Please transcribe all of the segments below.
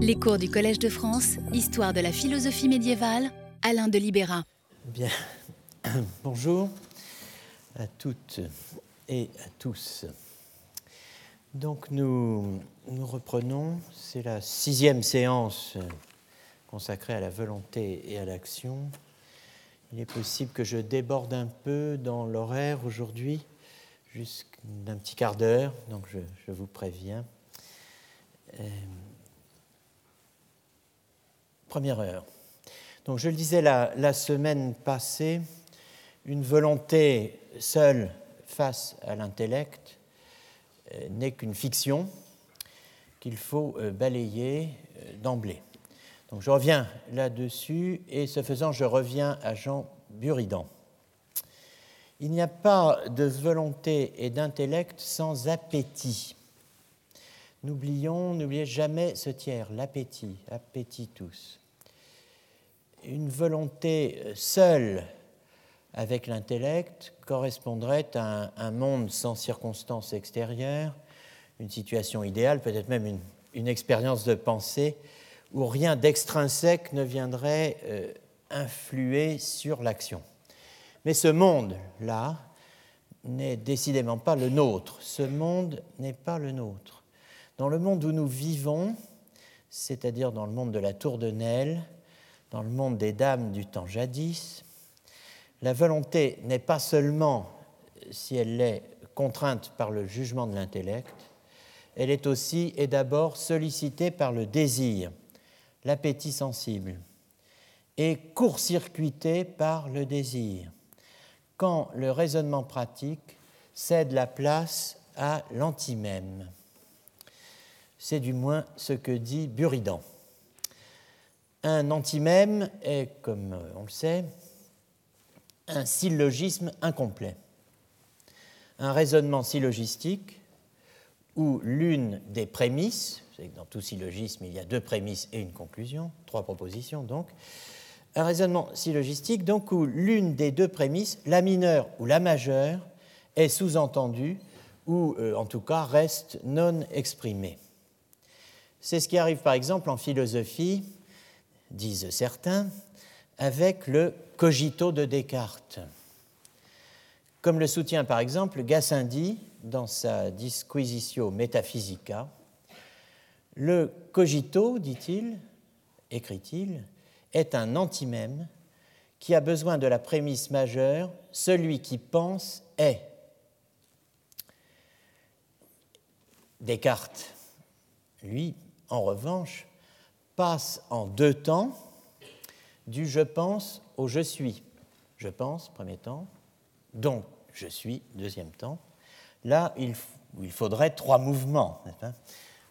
Les cours du Collège de France, Histoire de la philosophie médiévale, Alain de Libéra. Bien, bonjour à toutes et à tous. Donc nous, reprenons, c'est la sixième séance consacrée à la volonté et à l'action. Il est possible que je déborde un peu dans l'horaire aujourd'hui, d'un petit quart d'heure, donc je, je, vous préviens. Euh, première heure. Donc je le disais la, la semaine passée, une volonté seule face à l'intellect euh, n'est qu'une fiction qu'il faut euh, balayer euh, d'emblée. Donc je reviens là-dessus et ce faisant, je reviens à Jean Buridan. Il n'y a pas de volonté et d'intellect sans appétit. N'oublions, n'oubliez jamais ce tiers, l'appétit, appétit tous. Une volonté seule avec l'intellect correspondrait à un, monde sans circonstances extérieures, une situation idéale, peut-être même une, une, expérience de pensée où rien d'extrinsèque ne viendrait euh, influer sur l'action. Mais ce monde-là n'est décidément pas le nôtre. Ce monde n'est pas le nôtre. Dans le monde où nous vivons, c'est-à-dire dans le monde de la tour de Nesle, dans le monde des dames du temps jadis, la volonté n'est pas seulement, si elle l'est, contrainte par le jugement de l'intellect, elle est aussi et d'abord sollicitée par le désir, l'appétit sensible, et court-circuitée par le désir, quand le raisonnement pratique cède la place à l'antimême. C'est du moins ce que dit Buridan. Un antimème est, comme on le sait, un syllogisme incomplet. Un raisonnement syllogistique où l'une des prémices, savez que dans tout syllogisme il y a deux prémices et une conclusion, trois propositions donc, un raisonnement syllogistique donc où l'une des deux prémices, la mineure ou la majeure, est sous-entendue ou euh, en tout cas reste non exprimée. C'est ce qui arrive par exemple en philosophie, disent certains, avec le cogito de Descartes. Comme le soutient par exemple Gassendi dans sa Disquisitio Metaphysica, le cogito, dit-il, écrit-il, est un antimème qui a besoin de la prémisse majeure celui qui pense est. Descartes, lui, en revanche, passe en deux temps du je pense au je suis. Je pense, premier temps, donc je suis, deuxième temps. Là, il, faudrait trois mouvements.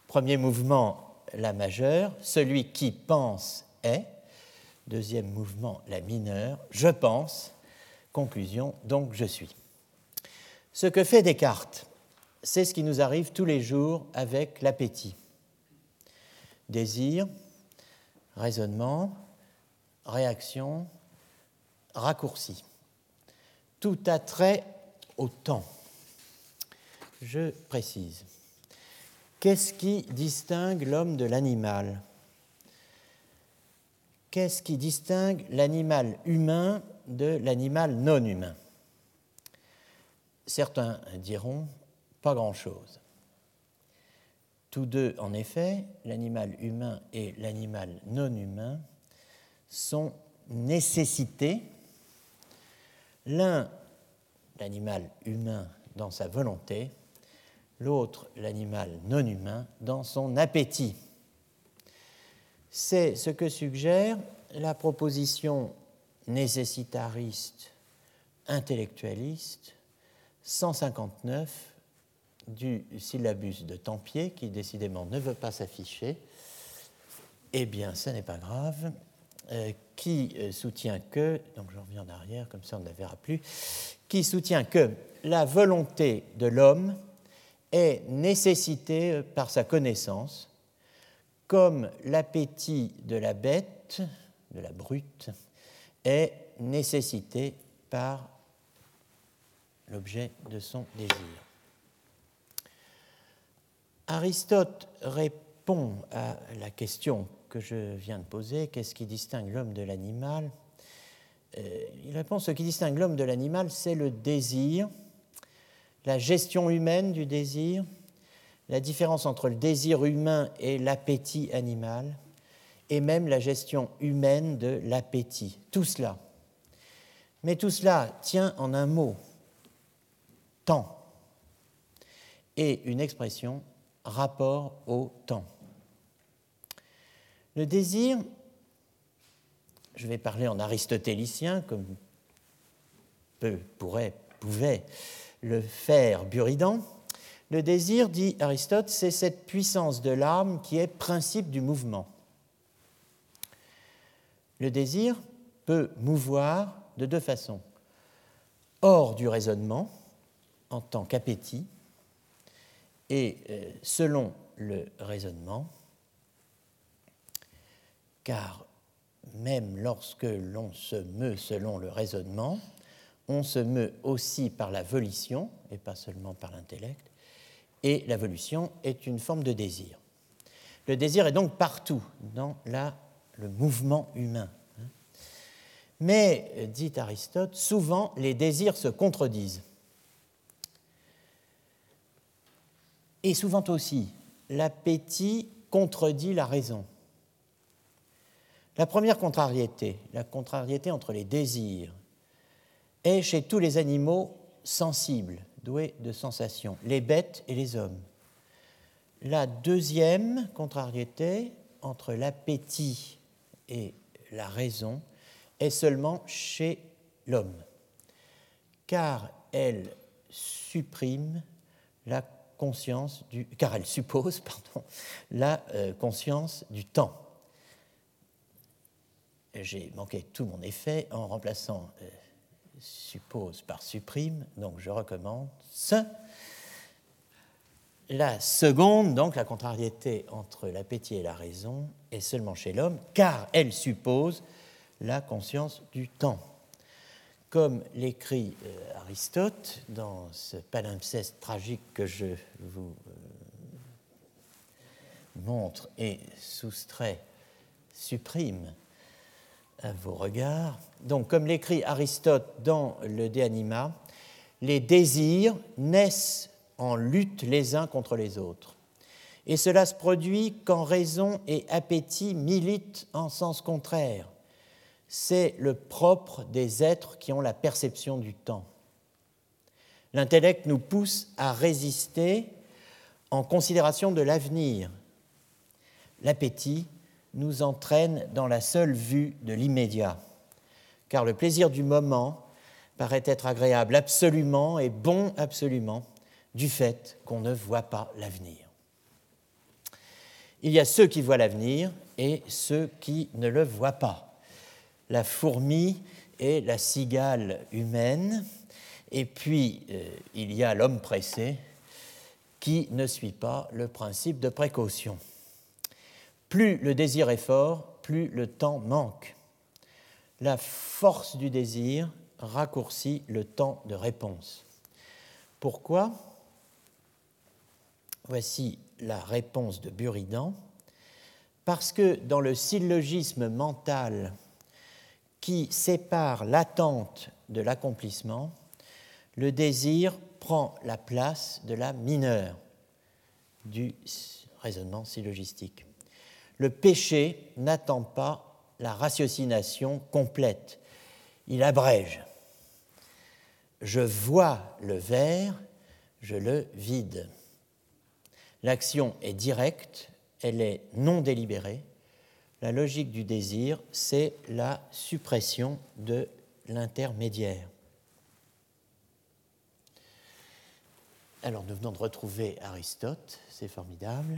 Premier mouvement, la majeure, celui qui pense est. Deuxième mouvement, la mineure, je pense. Conclusion, donc je suis. Ce que fait Descartes, c'est ce qui nous arrive tous les jours avec l'appétit désir, raisonnement, réaction, raccourci. Tout a trait au temps. Je précise. Qu'est-ce qui distingue l'homme de l'animal? Qu'est-ce qui distingue l'animal humain de l'animal non humain? Certains diront pas grand-chose. Tous deux, en effet, l'animal humain et l'animal non humain, sont nécessités. L'un, l'animal humain dans sa volonté, l'autre, l'animal non humain, dans son appétit. C'est ce que suggère la proposition nécessitariste, intellectualiste 159 du syllabus de Tempier, qui décidément ne veut pas s'afficher, eh bien, ce n'est pas grave, euh, qui euh, soutient que, donc je reviens en arrière, comme ça on ne la verra plus, qui soutient que la volonté de l'homme est nécessitée par sa connaissance, comme l'appétit de la bête, de la brute, est nécessité par l'objet de son désir. Aristote répond à la question que je viens de poser, qu'est-ce qui distingue l'homme de l'animal? Euh, Il répond, ce qui distingue l'homme de l'animal, c'est le désir, la gestion humaine du désir, la différence entre le désir humain et l'appétit animal, et même la gestion humaine de l'appétit. Tout cela. Mais tout cela tient en un mot, temps, et une expression, rapport au temps. Le désir, je vais parler en aristotélicien, comme peu pourrait, pouvait le faire Buridan. Le désir, dit Aristote, c'est cette puissance de l'âme qui est principe du mouvement. Le désir peut mouvoir de deux façons. Hors du raisonnement, en tant qu'appétit, et euh, selon le raisonnement, car même lorsque l'on se meut selon le raisonnement, on se meut aussi par la volition, et pas seulement par l'intellect, et la volition est une forme de désir. Le désir est donc partout dans la le mouvement humain. Mais, dit Aristote, souvent les désirs se contredisent. Et souvent aussi, l'appétit contredit la raison. La première contrariété, la contrariété entre les désirs, est chez tous les animaux sensibles, doués de sensations, les bêtes et les hommes. La deuxième contrariété entre l'appétit et la raison est seulement chez l'homme, car elle supprime la conscience du, car elle suppose la euh, conscience du temps. J'ai manqué tout mon effet en remplaçant euh, suppose par supprime, donc je recommence. La seconde, donc la contrariété entre l'appétit et la raison, est seulement chez l'homme, car elle suppose la conscience du temps. Comme l'écrit euh, Aristote dans ce palimpseste tragique que je vous euh, montre et soustrait, supprime à vos regards. Donc, comme l'écrit Aristote dans le De Anima, les désirs naissent en lutte les uns contre les autres. Et cela se produit quand raison et appétit militent en sens contraire. C'est le propre des êtres qui ont la perception du temps. L'intellect nous pousse à résister en considération de l'avenir. L'appétit nous entraîne dans la seule vue de l'immédiat, car le plaisir du moment paraît être agréable absolument et bon absolument, du fait qu'on ne voit pas l'avenir. Il y a ceux qui voient l'avenir et ceux qui ne le voient pas. La fourmi et la cigale humaine, et puis euh, il y a l'homme pressé qui ne suit pas le principe de précaution. Plus le désir est fort, plus le temps manque. La force du désir raccourcit le temps de réponse. Pourquoi? Voici la réponse de Buridan. Parce que dans le syllogisme mental qui sépare l'attente de l'accomplissement, le désir prend la place de la mineure du raisonnement syllogistique. Le péché n'attend pas la ratiocination complète, il abrège. Je vois le verre, je le vide. L'action est directe, elle est non délibérée. La logique du désir, c'est la suppression de l'intermédiaire. Alors nous venons de retrouver Aristote, c'est formidable,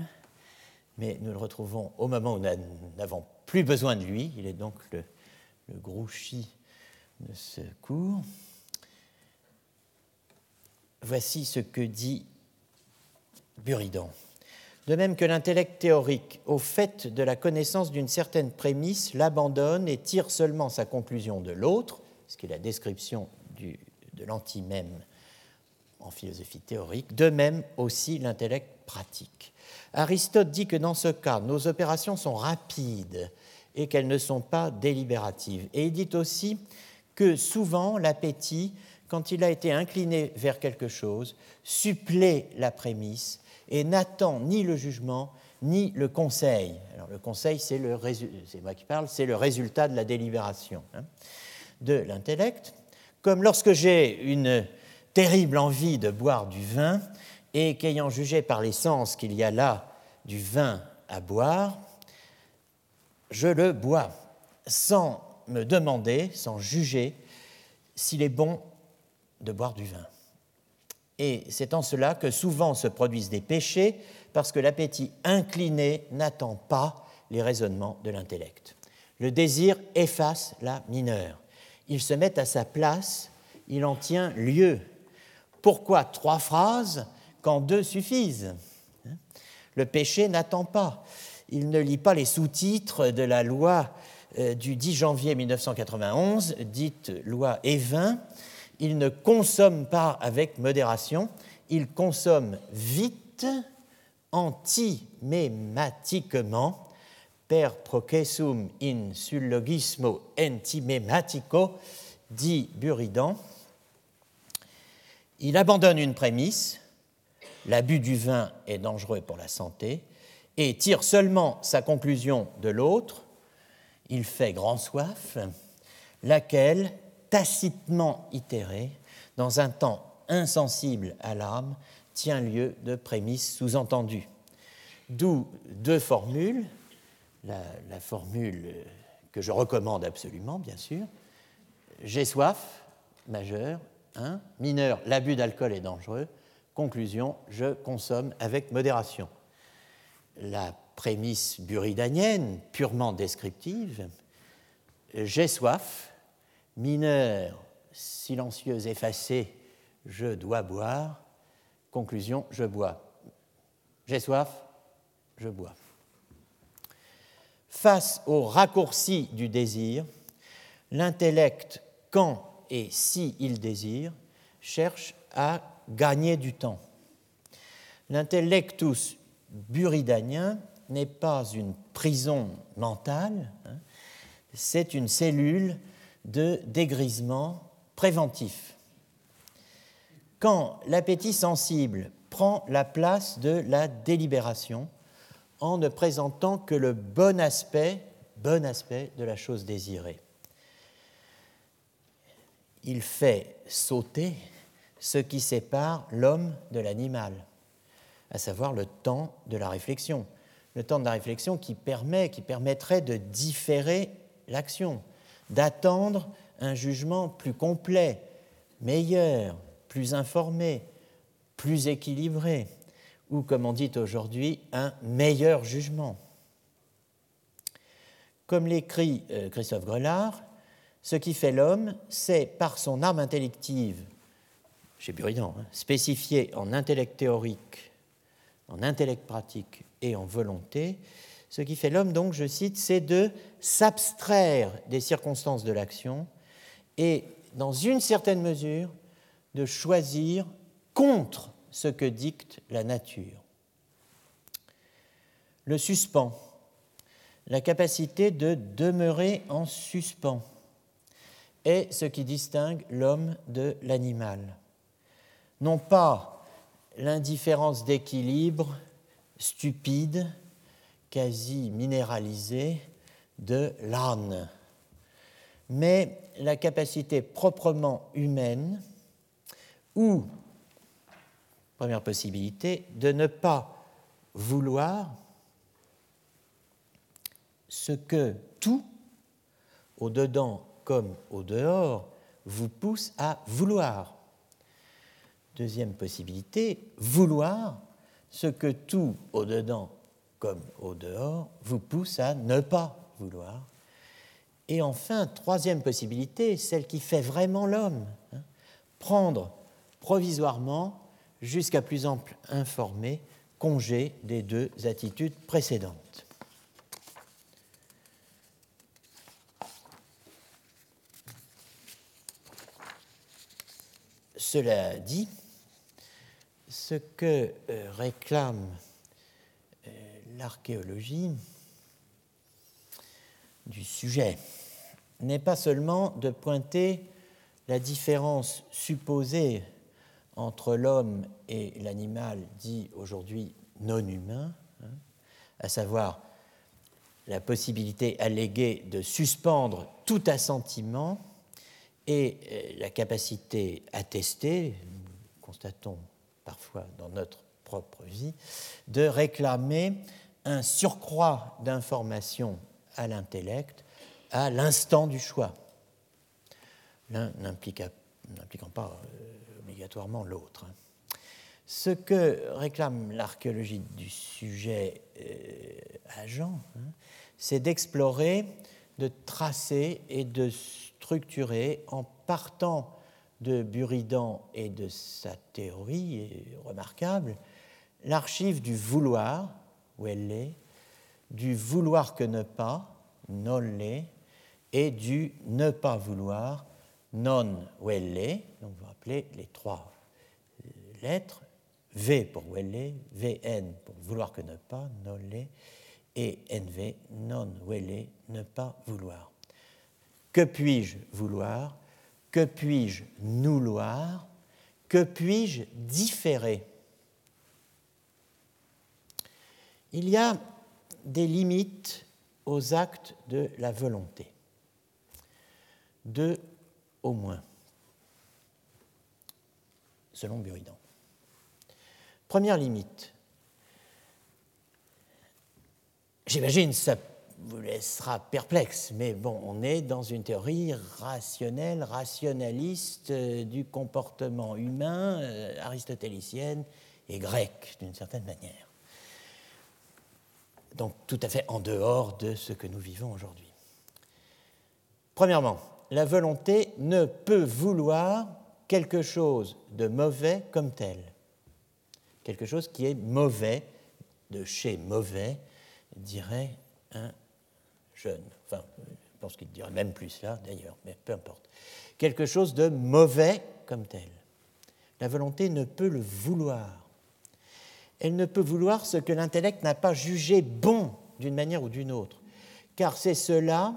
mais nous le retrouvons au moment où nous n'avons plus besoin de lui, il est donc le, grouchy de ce cours. Voici ce que dit Buridan. De même que l'intellect théorique, au fait de la connaissance d'une certaine prémisse, l'abandonne et tire seulement sa conclusion de l'autre, ce qui est la description du, de l'anti-même en philosophie théorique, de même aussi l'intellect pratique. Aristote dit que dans ce cas, nos opérations sont rapides et qu'elles ne sont pas délibératives. Et il dit aussi que souvent l'appétit, quand il a été incliné vers quelque chose, supplée la prémisse et n'attend ni le jugement ni le conseil. Alors le conseil, c'est le moi qui parle, c'est le résultat de la délibération hein, de l'intellect. Comme lorsque j'ai une terrible envie de boire du vin et qu'ayant jugé par les sens qu'il y a là du vin à boire, je le bois sans me demander, sans juger s'il est bon de boire du vin. Et c'est en cela que souvent se produisent des péchés, parce que l'appétit incliné n'attend pas les raisonnements de l'intellect. Le désir efface la mineure. Il se met à sa place, il en tient lieu. Pourquoi trois phrases quand deux suffisent Le péché n'attend pas. Il ne lit pas les sous-titres de la loi euh, du 10 janvier 1991, dite loi Evin, il ne consomme pas avec modération, il consomme vite, antimématiquement, per processum in syllogismo antimematico, dit Buridan. Il abandonne une prémisse, l'abus du vin est dangereux pour la santé, et tire seulement sa conclusion de l'autre, il fait grand soif, laquelle tacitement itéré, dans un temps insensible à l'âme, tient lieu de prémisse sous-entendue. D'où deux formules, la, formule que je recommande absolument, bien sûr, j'ai soif, majeur, hein, mineur, l'abus d'alcool est dangereux, conclusion, je consomme avec modération. La prémisse buridanienne, purement descriptive, j'ai soif, Mineur, silencieuse, effacée, je dois boire. Conclusion, je bois. J'ai soif, je bois. Face au raccourci du désir, l'intellect, quand et si il désire, cherche à gagner du temps. L'intellectus buridanien n'est pas une prison mentale, hein. c'est une cellule de dégrisement préventif. Quand l'appétit sensible prend la place de la délibération en ne présentant que le bon aspect, de la chose désirée. Il fait sauter ce qui sépare l'homme de l'animal, à savoir le temps de la réflexion. Le temps de la réflexion qui qui permettrait de différer l'action, d'attendre un jugement plus complet, meilleur, plus informé, plus équilibré, ou comme on dit aujourd'hui, un meilleur jugement. Comme l'écrit euh, Christophe Grelard, ce qui fait l'homme, c'est par son arme intellective, chez Buridan, hein, spécifiée en intellect théorique, en intellect pratique et en volonté, ce qui fait l'homme, donc, je cite, c'est de s'abstraire des circonstances de l'action et, dans une certaine mesure, de choisir contre ce que dicte la nature. Le suspens, la capacité de demeurer en suspens, est ce qui distingue l'homme de l'animal. Non pas l'indifférence d'équilibre stupide quasi minéralisée de l'âne, mais la capacité proprement humaine ou, première possibilité, de ne pas vouloir ce que tout, au dedans comme au dehors, vous pousse à vouloir. Deuxième possibilité, vouloir ce que tout au dedans comme au dehors, vous pousse à ne pas vouloir. Et enfin, troisième possibilité, celle qui fait vraiment l'homme, hein, prendre provisoirement, jusqu'à plus ample informé, congé des deux attitudes précédentes. Cela dit, ce que euh, réclame l'archéologie du sujet n'est pas seulement de pointer la différence supposée entre l'homme et l'animal dit aujourd'hui non humain, hein, à savoir la possibilité alléguée de suspendre tout assentiment et euh, la capacité attestée, nous constatons parfois dans notre propre vie, de réclamer un surcroît d'informations à l'intellect à l'instant du choix, l'un n'impliquant pas euh, obligatoirement l'autre. Hein. Ce que réclame l'archéologie du sujet euh, agent, hein, c'est d'explorer, de tracer et de structurer en partant de Buridan et de sa théorie remarquable, l'archive du vouloir, du vouloir que ne pas, non l'est, et du ne pas vouloir, non welle, donc vous rappelez les trois lettres, V pour welle, VN pour vouloir que ne pas, non et NV, non welle, ne pas vouloir. Que puis-je vouloir? Que puis-je nouloir Que puis-je différer? Il y a des limites aux actes de la volonté. Deux au moins, selon Buridan. Première limite. J'imagine ça vous laissera perplexe, mais bon, on est dans une théorie rationnelle, rationaliste euh, du comportement humain, euh, aristotélicienne et grecque d'une certaine manière. Donc tout à fait en dehors de ce que nous vivons aujourd'hui. Premièrement, la volonté ne peut vouloir quelque chose de mauvais comme tel. Quelque chose qui est mauvais, de chez mauvais, dirait un jeune. Enfin, je pense qu'il dirait même plus là, d'ailleurs, mais peu importe. Quelque chose de mauvais comme tel. La volonté ne peut le vouloir. Elle ne peut vouloir ce que l'intellect n'a pas jugé bon d'une manière ou d'une autre. Car c'est cela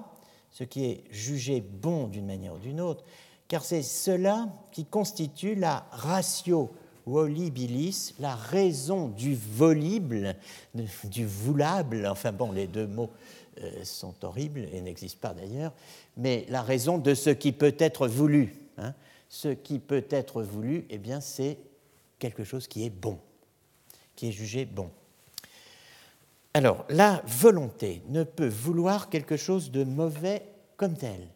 ce qui est jugé bon d'une manière ou d'une autre, car c'est cela qui constitue la ratio volibilis, la raison du volible, du voulable, enfin bon, les deux mots euh, sont horribles et n'existent pas d'ailleurs, mais la raison de ce qui peut être voulu. Hein. Ce qui peut être voulu, eh bien, c'est quelque chose qui est bon, qui est jugé bon. Alors, la volonté ne peut vouloir quelque chose de mauvais comme tel,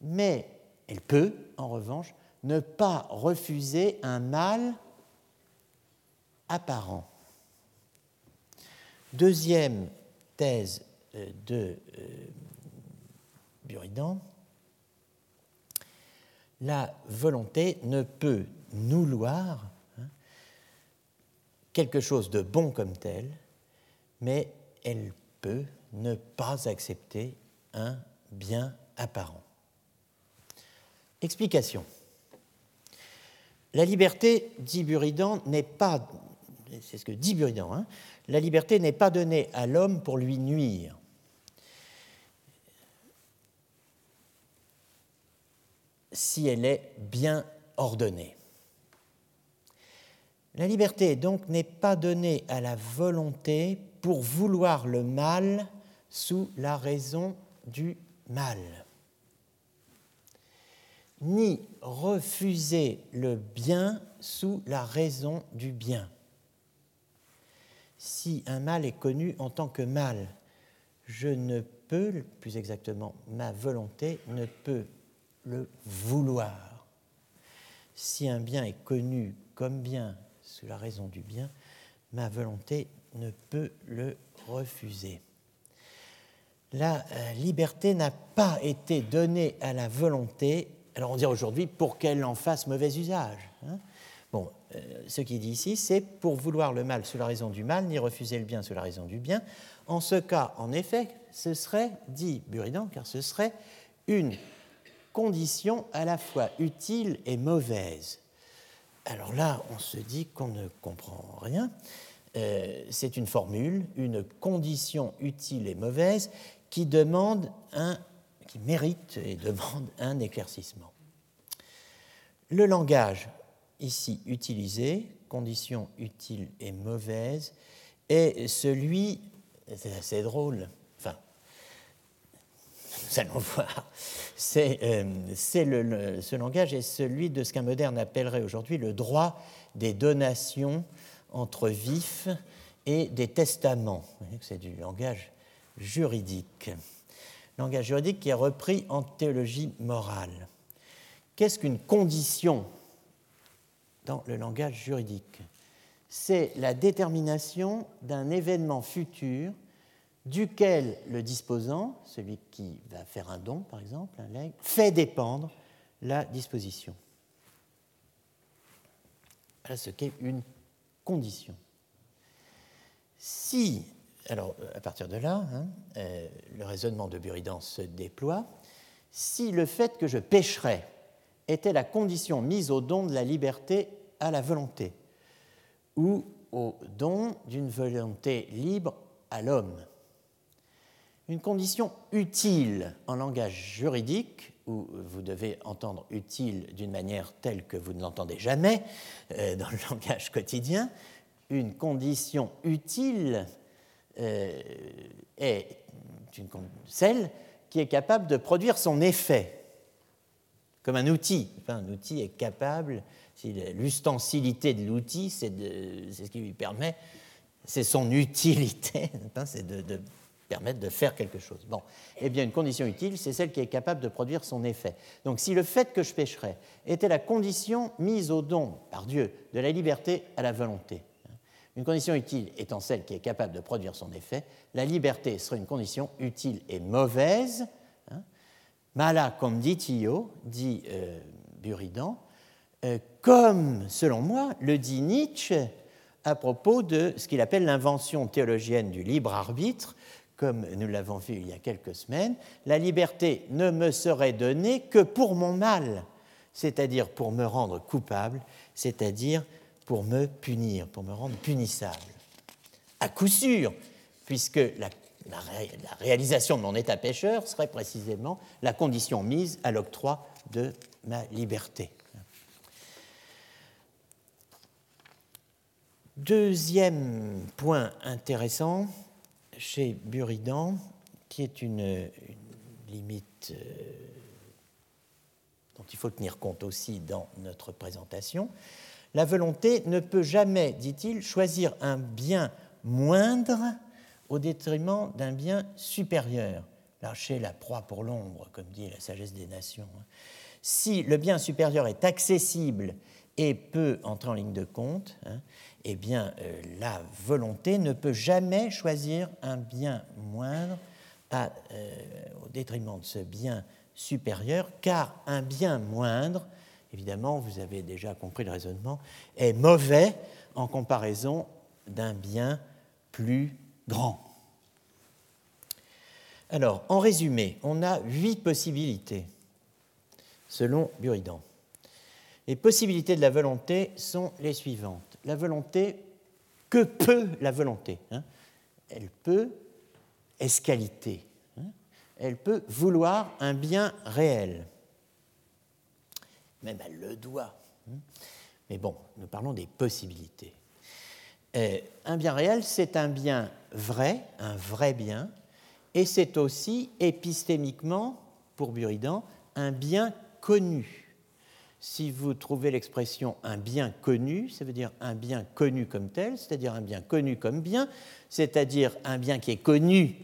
mais elle peut, en revanche, ne pas refuser un mal apparent. Deuxième thèse euh, de euh, Buridan, la volonté ne peut nouloir quelque chose de bon comme tel, mais elle peut ne pas accepter un bien apparent. Explication. La liberté, dit Buridan, n'est pas, c'est ce que dit Buridan, hein, la liberté n'est pas donnée à l'homme pour lui nuire. si elle est bien ordonnée. La liberté donc n'est pas donnée à la volonté pour vouloir le mal sous la raison du mal, ni refuser le bien sous la raison du bien. Si un mal est connu en tant que mal, je ne peux, plus exactement, ma volonté ne peut le vouloir. Si un bien est connu comme bien sous la raison du bien, ma volonté ne peut le refuser. La euh, liberté n'a pas été donnée à la volonté, alors on dirait aujourd'hui, pour qu'elle en fasse mauvais usage. Hein. bon, euh, ce qu'il dit ici, c'est pour vouloir le mal sous la raison du mal, ni refuser le bien sous la raison du bien. En ce cas, en effet, ce serait, dit Buridan, car ce serait une condition à la fois utile et mauvaise. Alors là, on se dit qu'on ne comprend rien. euh, c'est une formule, une condition utile et mauvaise qui demande un, qui mérite et demande un éclaircissement. Le langage ici utilisé, condition utile et mauvaise, est celui, c'est assez drôle, nous allons voir, c'est, euh, ce langage est celui de ce qu'un moderne appellerait aujourd'hui le droit des donations entre vifs et des testaments. C'est du langage juridique. Langage juridique qui est repris en théologie morale. Qu'est-ce qu'une condition dans le langage juridique? C'est la détermination d'un événement futur duquel le disposant, celui qui va faire un don par exemple, un legs, fait dépendre la disposition. Voilà ce qu'est une condition. Si, alors à partir de là, hein, euh, le raisonnement de Buridan se déploie, si le fait que je pécherais était la condition mise au don de la liberté à la volonté, ou au don d'une volonté libre à l'homme. Une condition utile en langage juridique, où vous devez entendre utile d'une manière telle que vous ne l'entendez jamais euh, dans le langage quotidien, une condition utile euh, est une, celle qui est capable de produire son effet comme un outil. un outil est capable, si l'ustensilité de l'outil, c'est ce qui lui permet, c'est son utilité, c'est de, permettre de faire quelque chose. Bon, eh bien, une condition utile, c'est celle qui est capable de produire son effet. Donc, si le fait que je pécherais était la condition mise au don par Dieu de la liberté à la volonté, une condition utile étant celle qui est capable de produire son effet, la liberté serait une condition utile et mauvaise Mala conditio, dit euh, Buridan, euh, comme, selon moi, le dit Nietzsche à propos de ce qu'il appelle l'invention théologienne du libre arbitre, comme nous l'avons vu il y a quelques semaines, la liberté ne me serait donnée que pour mon mal, c'est-à-dire pour me rendre coupable, c'est-à-dire pour me punir, pour me rendre punissable. À coup sûr, puisque la réalisation de mon état pécheur serait précisément la condition mise à l'octroi de ma liberté. Deuxième point intéressant chez Buridan, qui est une, limite euh, dont il faut tenir compte aussi dans notre présentation, la volonté ne peut jamais, dit-il, choisir un bien moindre au détriment d'un bien supérieur. Lâcher la proie pour l'ombre, comme dit la sagesse des nations. Hein. Si le bien supérieur est accessible et peut entrer en ligne de compte, hein, eh bien, euh, la volonté ne peut jamais choisir un bien moindre euh, au détriment de ce bien supérieur, car un bien moindre, évidemment, vous avez déjà compris le raisonnement, est mauvais en comparaison d'un bien plus grand. Alors, en résumé, on a huit possibilités, selon Buridan. Les possibilités de la volonté sont les suivantes. La volonté, que peut la volonté hein Elle peut escalité, hein elle peut vouloir un bien réel. Même elle le doit. Hein Mais bon, nous parlons des possibilités. Euh, un bien réel, c'est un bien vrai, un vrai bien, et c'est aussi épistémiquement, pour Buridan, un bien connu. Si vous trouvez l'expression un bien connu, ça veut dire un bien connu comme tel, c'est-à-dire un bien connu comme bien, c'est-à-dire un bien qui est connu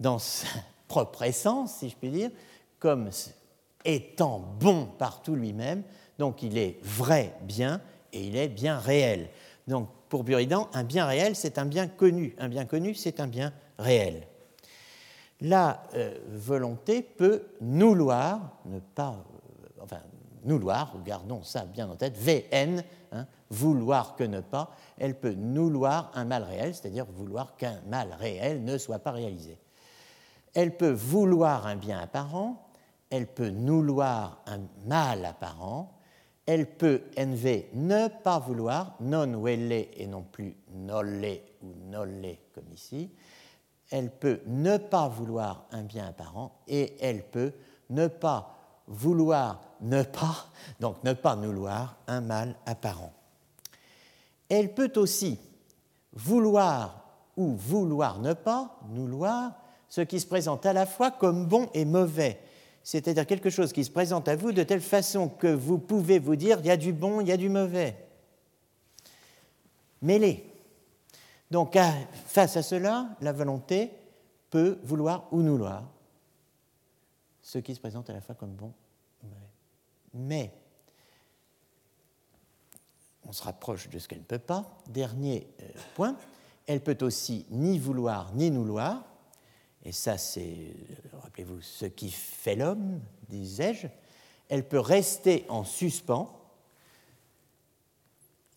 dans sa propre essence, si je puis dire, comme étant bon partout lui-même, donc il est vrai bien et il est bien réel. Donc pour Buridan, un bien réel, c'est un bien connu. Un bien connu, c'est un bien réel. La euh, volonté peut nous loir, ne pas, euh, enfin, nous loir, gardons ça bien en tête, VN, hein, vouloir que ne pas, elle peut nous loir un mal réel, c'est-à-dire vouloir qu'un mal réel ne soit pas réalisé. Elle peut vouloir un bien apparent, elle peut nous loir un mal apparent, Elle peut, NV, ne pas vouloir, non welle et non plus nolle ou nolle comme ici. Elle peut ne pas vouloir un bien apparent et elle peut ne pas vouloir ne pas, donc ne pas vouloir un mal apparent. Elle peut aussi vouloir ou vouloir ne pas, vouloir, ce qui se présente à la fois comme bon et mauvais, c'est-à-dire quelque chose qui se présente à vous de telle façon que vous pouvez vous dire il y a du bon, il y a du mauvais. Mêlé. Donc face à cela, la volonté peut vouloir ou vouloir ce qui se présente à la fois comme bon ou mauvais. Mais on se rapproche de ce qu'elle ne peut pas. Dernier euh, point, elle peut aussi ni vouloir ni nous vouloir. Et ça, c'est, euh, rappelez-vous, ce qui fait l'homme, disais-je. Elle peut rester en suspens.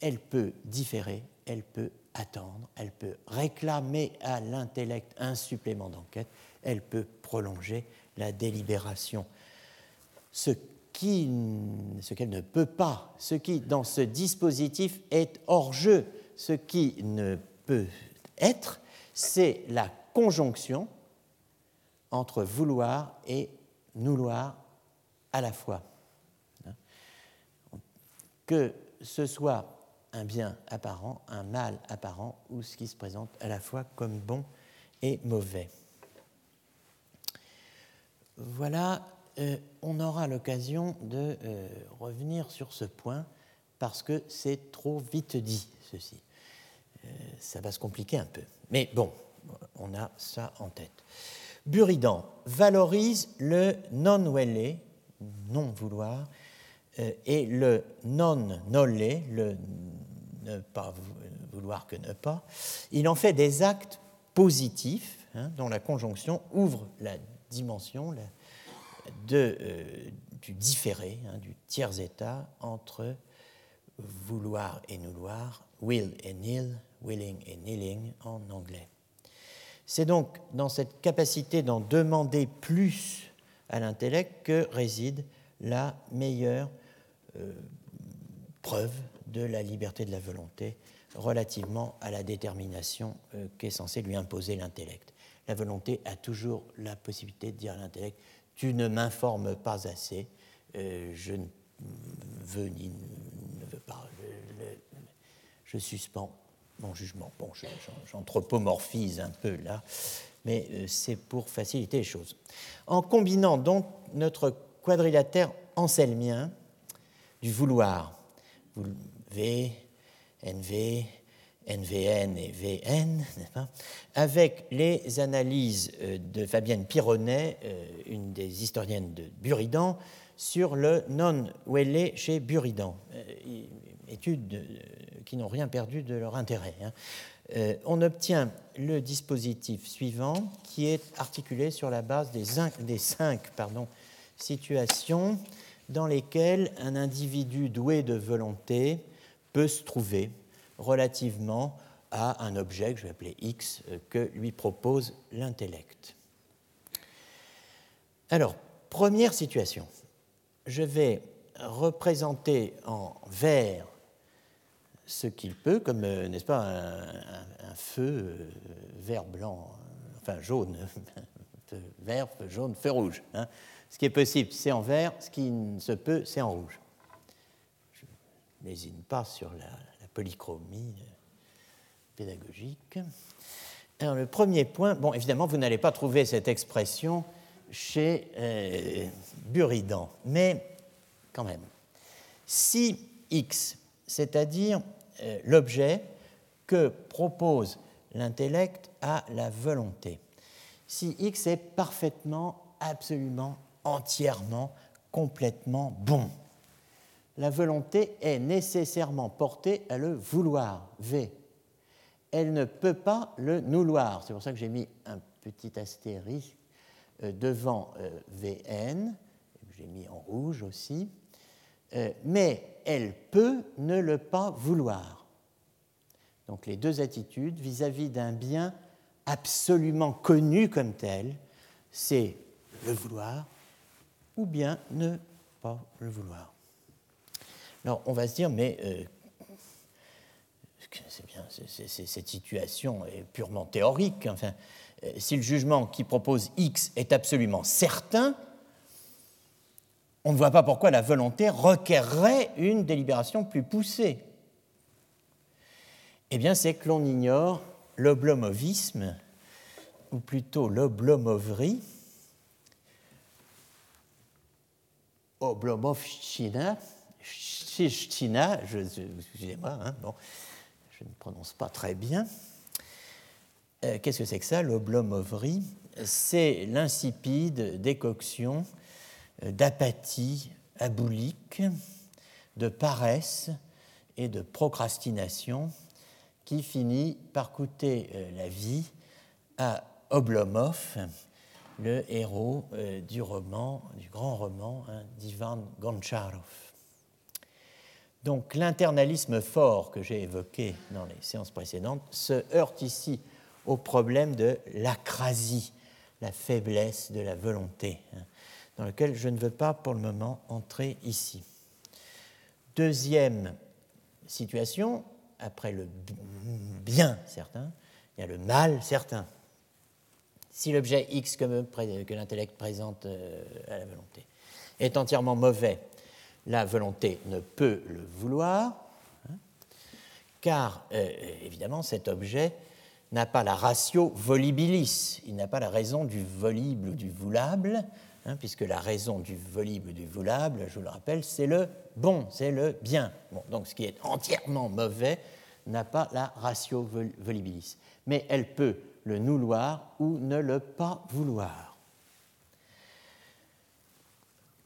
Elle peut différer. Elle peut attendre. Elle peut réclamer à l'intellect un supplément d'enquête. Elle peut prolonger la délibération. Ce qu'elle ne peut pas, ce qui dans ce dispositif est hors jeu, ce qui ne peut être, c'est la conjonction entre vouloir et vouloir à la fois. Que ce soit un bien apparent, un mal apparent, ou ce qui se présente à la fois comme bon et mauvais. Voilà euh, on aura l'occasion de euh, revenir sur ce point parce que c'est trop vite dit, ceci. Euh, ça va se compliquer un peu. Mais bon, on a ça en tête. Buridan valorise le non-wellé, non-vouloir, et le non-nollé, le ne pas vouloir que ne pas. Il en fait des actes positifs hein, dont la conjonction ouvre la dimension, de, euh, du différé, hein, du tiers-état entre vouloir et vouloir, will et nil, willing et nilling en anglais. C'est donc dans cette capacité d'en demander plus à l'intellect que réside la meilleure euh, preuve de la liberté de la volonté relativement à la détermination euh, qu'est censé lui imposer l'intellect. La volonté a toujours la possibilité de dire à l'intellect tu ne m'informes pas assez, euh, je ne veux ni ne veux pas, je, suspends mon jugement. Bon, j'anthropomorphise un peu là, mais euh, c'est pour faciliter les choses. En combinant donc notre quadrilatère anselmien du vouloir, V, NV, NVN et VN, avec les analyses euh, de Fabienne Pironnet, euh, une des historiennes de Buridan, sur le non-wellé chez Buridan. Euh, études qui n'ont rien perdu de leur intérêt. Hein. On obtient le dispositif suivant qui est articulé sur la base des, cinq situations dans lesquelles un individu doué de volonté peut se trouver relativement à un objet que je vais appeler X euh, que lui propose l'intellect. Alors, première situation, je vais représenter en vert ce qu'il peut, comme, euh, n'est-ce pas, un, feu euh, vert, blanc, enfin jaune, vert, feu jaune, feu rouge. Hein. Ce qui est possible, c'est en vert, ce qui ne se peut, c'est en rouge. Je n'hésite pas sur la, polychromie pédagogique. Alors, le premier point, bon, évidemment, vous n'allez pas trouver cette expression chez euh, Buridan, mais quand même. Si X, c'est-à-dire euh, l'objet que propose l'intellect à la volonté, si X est parfaitement, absolument, entièrement, complètement bon, la volonté est nécessairement portée à le vouloir, V. Elle ne peut pas le nouloir. C'est pour ça que j'ai mis un petit astérisque euh, devant euh, VN, j'ai mis en rouge aussi, euh, mais elle peut ne le pas vouloir. Donc les deux attitudes vis-à-vis d'un bien absolument connu comme tel, c'est le vouloir ou bien ne pas le vouloir. Alors on va se dire, mais euh, c'est bien, cette situation est purement théorique. Enfin, euh, si le jugement qui propose X est absolument certain, on ne voit pas pourquoi la volonté requerrait une délibération plus poussée. Eh bien, c'est que l'on ignore l'oblomovisme, ou plutôt l'oblomoverie, oblomovchina, chichtina, excusez-moi, hein, bon, je ne prononce pas très bien. Euh, qu'est-ce que c'est que ça, l'oblomoverie C'est l'insipide décoction euh, d'apathie aboulique, de paresse et de procrastination qui finit par coûter euh, la vie à Oblomov, le héros du roman, du grand roman hein, d'Ivan Goncharov. Donc l'internalisme fort que j'ai évoqué dans les séances précédentes se heurte ici au problème de l'acrasie, la faiblesse de la volonté, hein, dans lequel je ne veux pas pour le moment entrer ici. Deuxième situation, après le bien certain, il y a le mal certain. Si l'objet X que, l'intellect présente euh, à la volonté est entièrement mauvais, la volonté ne peut le vouloir, hein, car euh, évidemment cet objet n'a pas la ratio volibilis, il n'a pas la raison du volible ou du voulable, hein, puisque la raison du volible ou du voulable, je vous le rappelle, c'est le bon, c'est le bien. donc ce qui est entièrement mauvais n'a pas la ratio volibilis. Mais elle peut le nouloir ou ne le pas vouloir.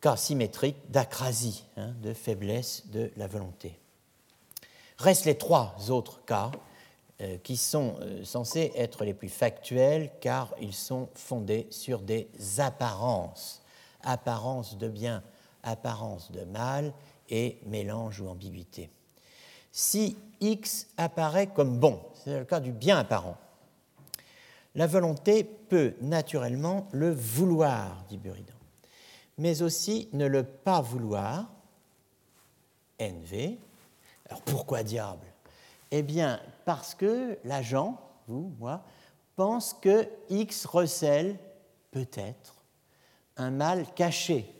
Cas symétrique d'acrasie, hein, de faiblesse de la volonté. Restent les trois autres cas euh, qui sont euh, censés être les plus factuels car ils sont fondés sur des apparences, apparences de bien, apparences de mal et mélange ou ambiguïté si X apparaît comme bon, c'est le cas du bien apparent. La volonté peut naturellement le vouloir, dit Buridan, mais aussi ne le pas vouloir, NV. Alors pourquoi diable? Eh bien, parce que l'agent, vous, moi, pense que X recèle peut-être un mal caché.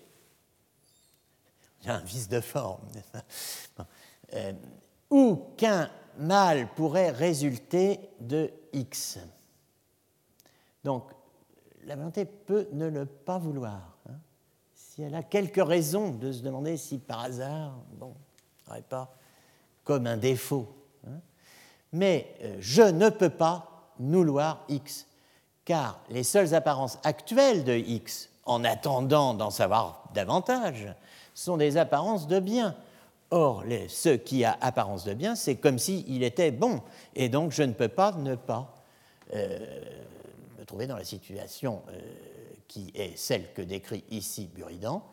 Il y a un vice de forme, euh, ou qu'un mal pourrait résulter de X. Donc, la volonté peut ne le pas vouloir. Si elle a quelques raisons de se demander si par hasard, bon, n'aurait pas comme un défaut. Hein. Mais euh, je ne peux pas vouloir X, car les seules apparences actuelles de X, en attendant d'en savoir davantage, sont des apparences de bien. Or, ce qui a apparence de bien, c'est comme s'il était bon. Et donc, je ne peux pas ne pas euh, me trouver dans la situation euh, qui est celle que décrit ici Buridan.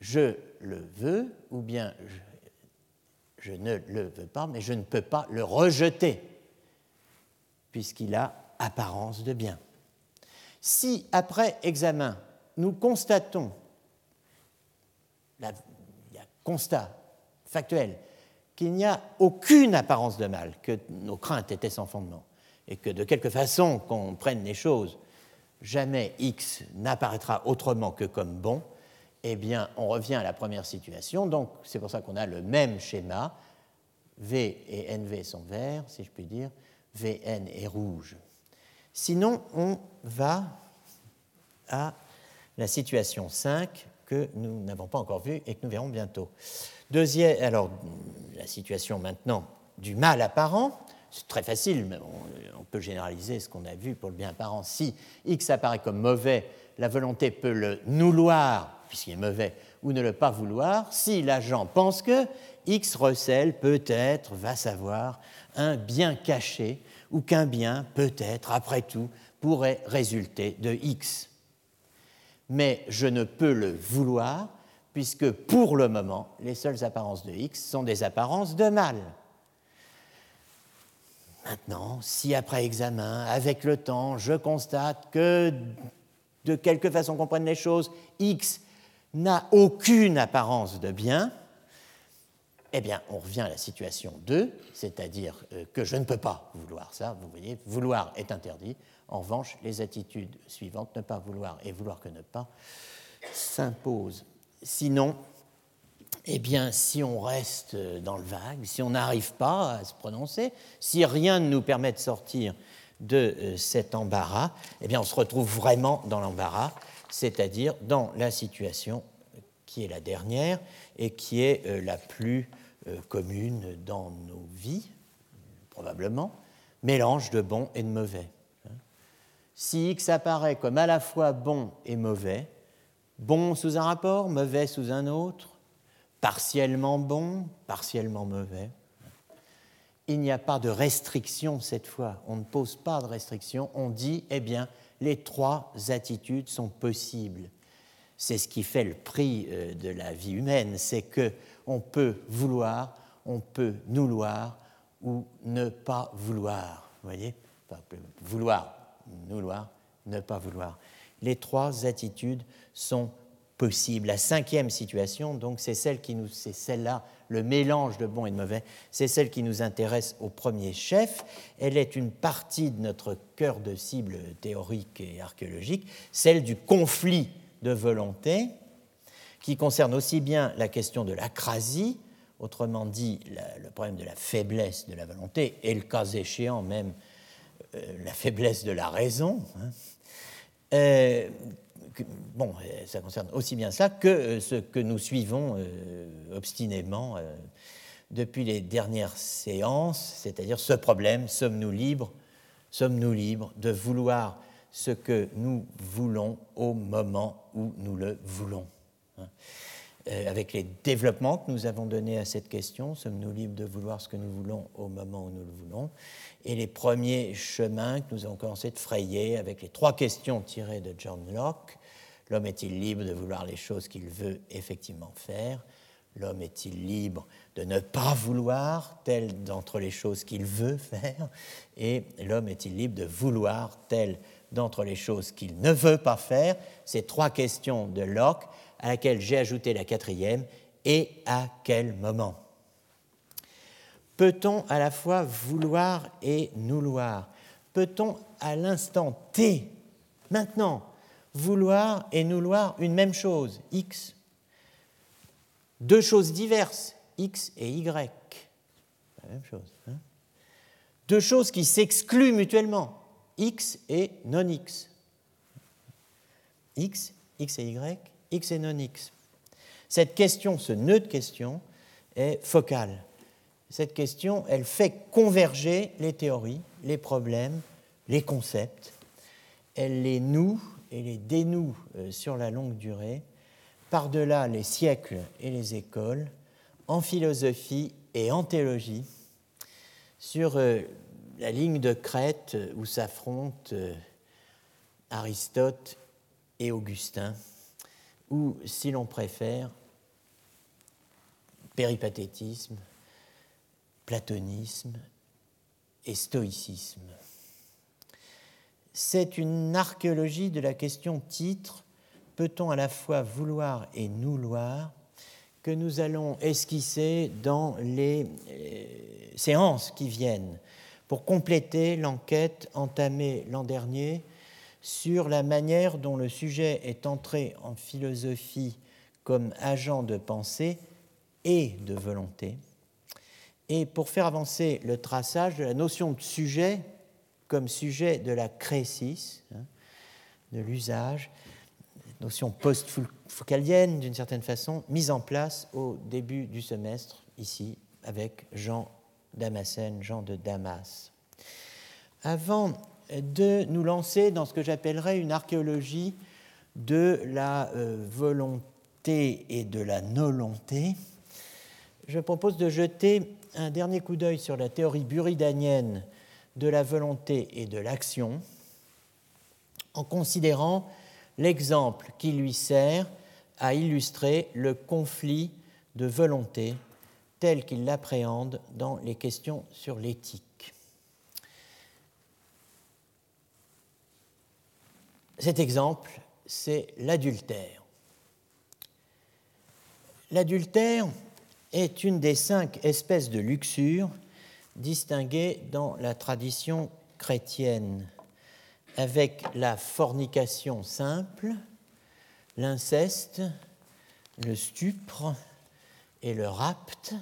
Je le veux, ou bien je, ne le veux pas, mais je ne peux pas le rejeter, puisqu'il a apparence de bien. Si, après examen, nous constatons, la, il y a constat factuel, qu'il n'y a aucune apparence de mal, que nos craintes étaient sans fondement, et que de quelque façon qu'on prenne les choses, jamais X n'apparaîtra autrement que comme bon, eh bien, on revient à la première situation. Donc, c'est pour ça qu'on a le même schéma. V et NV sont verts, si je puis dire. VN est rouge. Sinon, on va à la situation 5 que nous n'avons pas encore vue et que nous verrons bientôt. Deuxième, alors, la situation maintenant du mal apparent, c'est très facile, mais on, peut généraliser ce qu'on a vu pour le bien apparent. Si X apparaît comme mauvais, la volonté peut le nouloir, puisqu'il est mauvais, ou ne le pas vouloir, si l'agent pense que X recèle peut-être, va savoir, un bien caché, ou qu'un bien, peut-être, après tout, pourrait résulter de X. Mais je ne peux le vouloir puisque pour le moment, les seules apparences de X sont des apparences de mal. Maintenant, si après examen, avec le temps, je constate que de quelque façon qu'on prenne les choses, X n'a aucune apparence de bien, eh bien, on revient à la situation 2, c'est-à-dire euh, que je ne peux pas vouloir ça, vous voyez, vouloir est interdit. En revanche, les attitudes suivantes, ne pas vouloir et vouloir que ne pas, s'imposent. Sinon, eh bien, si on reste dans le vague, si on n'arrive pas à se prononcer, si rien ne nous permet de sortir de euh, cet embarras, eh bien, on se retrouve vraiment dans l'embarras, c'est-à-dire dans la situation qui est la dernière et qui est euh, la plus euh, commune dans nos vies, probablement, mélange de bon et de mauvais. Hein. Si X apparaît comme à la fois bon et mauvais, bon sous un rapport, mauvais sous un autre, partiellement bon, partiellement mauvais, il n'y a pas de restriction cette fois. On ne pose pas de restriction. On dit, eh bien, les trois attitudes sont possibles. C'est ce qui fait le prix euh, de la vie humaine, c'est que on peut vouloir, on peut nous vouloir ou ne pas vouloir. Vous voyez? Vouloir, nous vouloir, ne pas vouloir. Les trois attitudes sont possibles. La cinquième situation, donc, c'est celle qui nous, c'est celle-là le mélange de bon et de mauvais, c'est celle qui nous intéresse au premier chef. Elle est une partie de notre cœur de cible théorique et archéologique, celle du conflit de volonté, qui concerne aussi bien la question de l'acrasie, autrement dit le problème de la faiblesse de la volonté, et le cas échéant même euh, la faiblesse de la raison. Hein. Euh, bon, euh, ça concerne aussi bien ça que euh, ce que nous suivons euh, obstinément depuis les dernières séances, c'est-à-dire ce problème, sommes-nous libres Sommes-nous libres de vouloir ce que nous voulons au moment où nous le voulons hein? Avec les développements que nous avons donnés à cette question, sommes-nous libres de vouloir ce que nous voulons au moment où nous le voulons? Et les premiers chemins que nous avons commencé de frayer avec les trois questions tirées de John Locke, L'homme est-il libre de vouloir les choses qu'il veut effectivement faire? L'homme est-il libre de ne pas vouloir telle d'entre les choses qu'il veut faire? Et l'homme est-il libre de vouloir telle d'entre les choses qu'il ne veut pas faire? Ces trois questions de Locke, à laquelle j'ai ajouté la quatrième, et à quel moment? Peut-on à la fois vouloir et nouloir Peut-on à l'instant T, maintenant, vouloir et nouloir une même chose, X. Deux choses diverses, X et Y. La même chose. Hein. Deux choses qui s'excluent mutuellement, X et non-X. X, X et Y, X et non-X. Cette question, ce nœud de question, est focale. Cette question, elle fait converger les théories, les problèmes, les concepts. Elle les noue et les dénoue euh, sur la longue durée, par-delà les siècles et les écoles, en philosophie et en théologie, sur euh, la ligne de crête où s'affrontent euh, Aristote et Augustin, ou, si l'on préfère, péripathétisme, platonisme et stoïcisme c'est une archéologie de la question titre. Peut-on à la fois vouloir et nouloir que nous allons esquisser dans les euh, séances qui viennent pour compléter l'enquête entamée l'an dernier sur la manière dont le sujet est entré en philosophie comme agent de pensée et de volonté, et pour faire avancer le traçage de la notion de sujet comme sujet de la crésis, hein, de l'usage, notion post-foucaldienne d'une certaine façon, mise en place au début du semestre, ici, avec Jean Damascène, Jean de Damas. Avant de nous lancer dans ce que j'appellerais une archéologie de la euh, volonté et de la nolonté, je propose de jeter un dernier coup d'œil sur la théorie buridanienne de la volonté et de l'action en considérant l'exemple qui lui sert à illustrer le conflit de volonté tel qu'il l'appréhende dans les questions sur l'éthique. Cet exemple, c'est l'adultère. L'adultère est une des cinq espèces de luxure distinguées dans la tradition chrétienne, avec la fornication simple, l'inceste, le stupre et le rapt,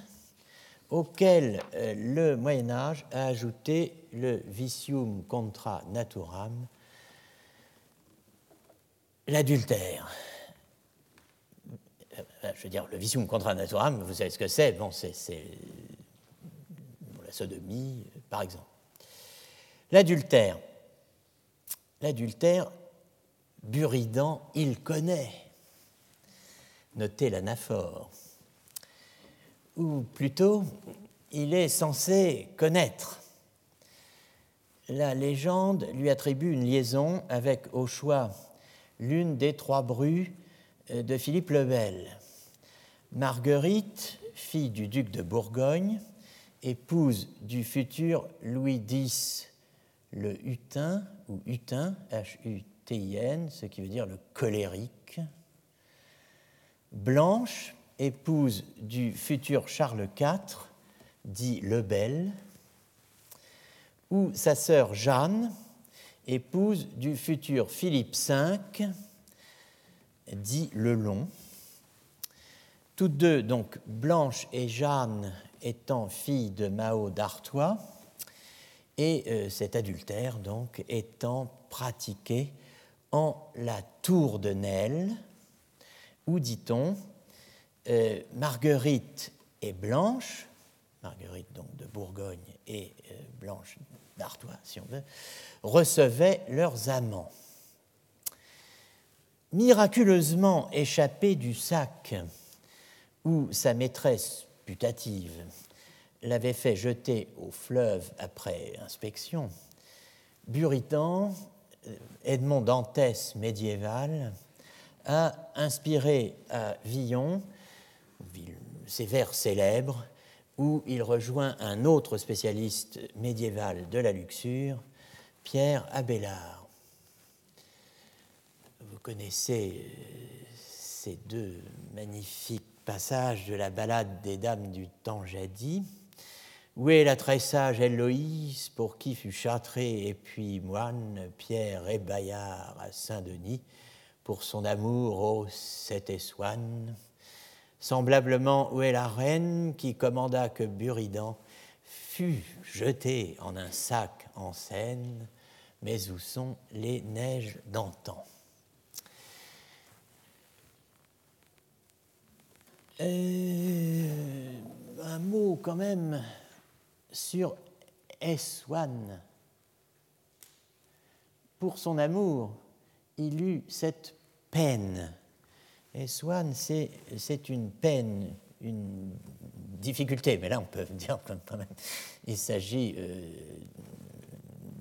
auquel euh, le Moyen Âge a ajouté le vicium contra naturam, l'adultère. Euh, je veux dire, le vicium contra naturam, vous savez ce que c'est Bon, c'est par exemple. L'adultère. L'adultère, Buridan, il connaît. Notez l'anaphore. Ou plutôt, il est censé connaître. La légende lui attribue une liaison avec, au choix, l'une des trois brues euh, de Philippe le Bel. Marguerite, fille du duc de Bourgogne, épouse du futur Louis X le Hutin, ou Hutin, H-U-T-I-N, ce qui veut dire le colérique. Blanche, épouse du futur Charles IV, dit le Bel, ou sa sœur Jeanne, épouse du futur Philippe V, dit le Long. Toutes deux, donc Blanche et Jeanne, étant filles de Mao d'Artois, et euh, cet adultère donc étant pratiqué en la tour de Nesle, où dit-on euh, Marguerite et Blanche, Marguerite donc de Bourgogne et euh, Blanche d'Artois si on veut, recevaient leurs amants. Miraculeusement échappée du sac où sa maîtresse l'avait fait jeter au fleuve après inspection, Buridan, euh, Edmond Dantès médiéval, a inspiré à Villon ses vers célèbres où il rejoint un autre spécialiste médiéval de la luxure, Pierre Abélard. Vous connaissez euh, ces deux magnifiques passages de la ballade des dames du temps jadis. Où est la très sage Héloïse pour qui fut châtré et puis moine Pierre et Bayard à Saint-Denis pour son amour au Sept Semblablement, où est la reine qui commanda que Buridan fût jeté en un sac en Seine, mais où sont les neiges d'antan? Euh, Un mot quand même sur Eswan. Pour son amour, il eut cette peine et Swan, c'est une peine, une difficulté, mais là on peut dire quand même, il s'agit euh,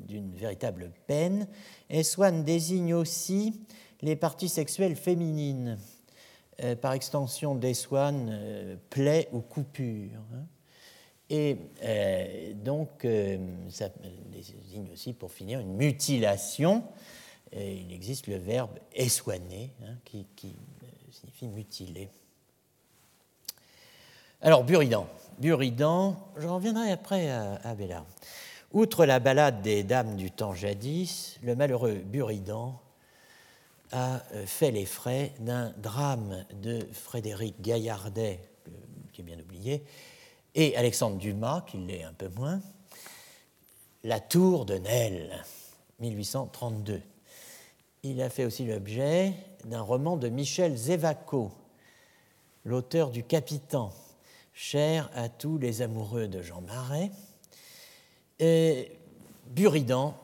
d'une véritable peine. Et Swan désigne aussi les parties sexuelles féminines, euh, par extension des Swan, euh, plaies ou coupures. Hein. Et donc, ça désigne aussi, pour finir, une mutilation. Il existe le verbe essoiner, hein, qui, signifie mutilé. Alors, Buridan. Buridan, je reviendrai après à, à. Outre la balade des dames du temps jadis, le malheureux Buridan a euh, fait les frais d'un drame de Frédéric Gaillardet, euh, qui est bien oublié, et Alexandre Dumas, qui l'est un peu moins, La Tour de Nesle, 1832. Il a fait aussi l'objet d'un roman de Michel Zévaco, l'auteur du Capitan, cher à tous les amoureux de Jean Marais, et Buridan,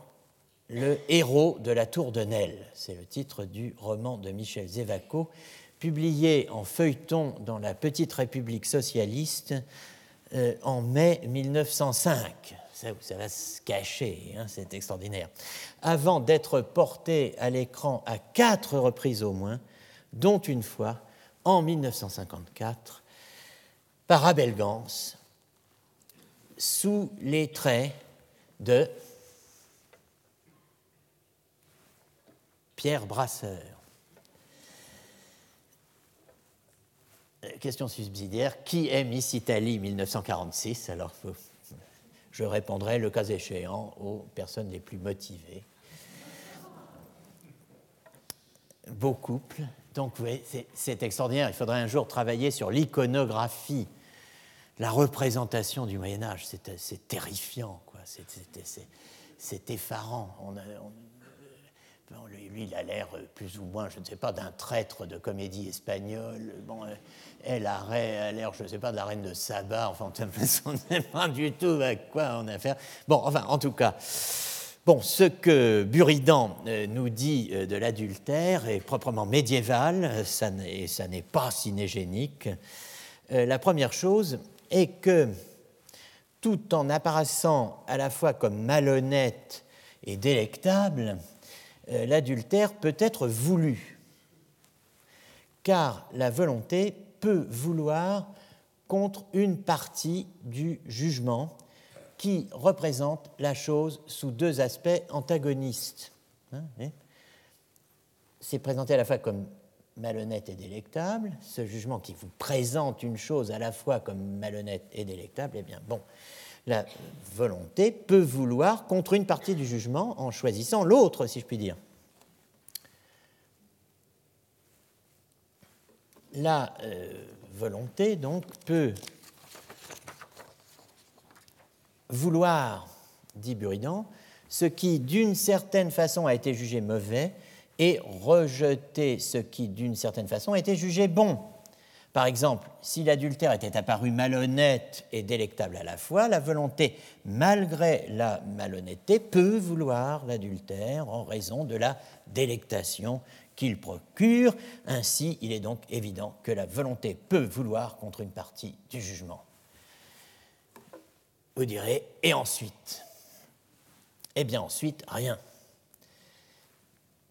le héros de la tour de Nesle. C'est le titre du roman de Michel Zévaco, publié en feuilleton dans la Petite République socialiste euh, en mai 1905 ça, va se cacher, hein, c'est extraordinaire, avant d'être porté à l'écran à quatre reprises au moins, dont une fois en 1954 par Abel Gans, sous les traits de Pierre Brasseur. question subsidiaire, qui est Miss Italie 1946 Alors, je répondrai le cas échéant aux personnes les plus motivées. Beau couple. Donc, oui, c'est extraordinaire. Il faudrait un jour travailler sur l'iconographie, la représentation du Moyen-Âge. C'est terrifiant, quoi. C'est effarant. Lui, il a l'air euh, plus ou moins, je ne sais pas, d'un traître de comédie espagnole. Bon, euh, elle a l'air, je ne sais pas, de la reine de Saba. Enfin, on ne sait pas du tout à quoi on a affaire. Bon, enfin, en tout cas, bon, ce que Buridan euh, nous dit de l'adultère est proprement médiéval, et ça n'est pas cinégénique. La première chose est que, tout en apparaissant à la fois comme malhonnête et délectable, l'adultère peut être voulu, car la volonté peut vouloir contre une partie du jugement qui représente la chose sous deux aspects antagonistes. Hein, c'est présenté à la fois comme malhonnête et délectable, ce jugement qui vous présente une chose à la fois comme malhonnête et délectable, eh bien bon, la volonté peut vouloir contre une partie du jugement en choisissant l'autre, si je puis dire. La euh, volonté, donc, peut vouloir, dit Buridan, ce qui d'une certaine façon a été jugé mauvais et rejeter ce qui d'une certaine façon a été jugé bon. Par exemple, si l'adultère était apparu malhonnête et délectable à la fois, la volonté, malgré la malhonnêteté, peut vouloir l'adultère en raison de la délectation qu'il procure. Ainsi, il est donc évident que la volonté peut vouloir contre une partie du jugement. Vous direz, et ensuite? Eh bien ensuite, rien.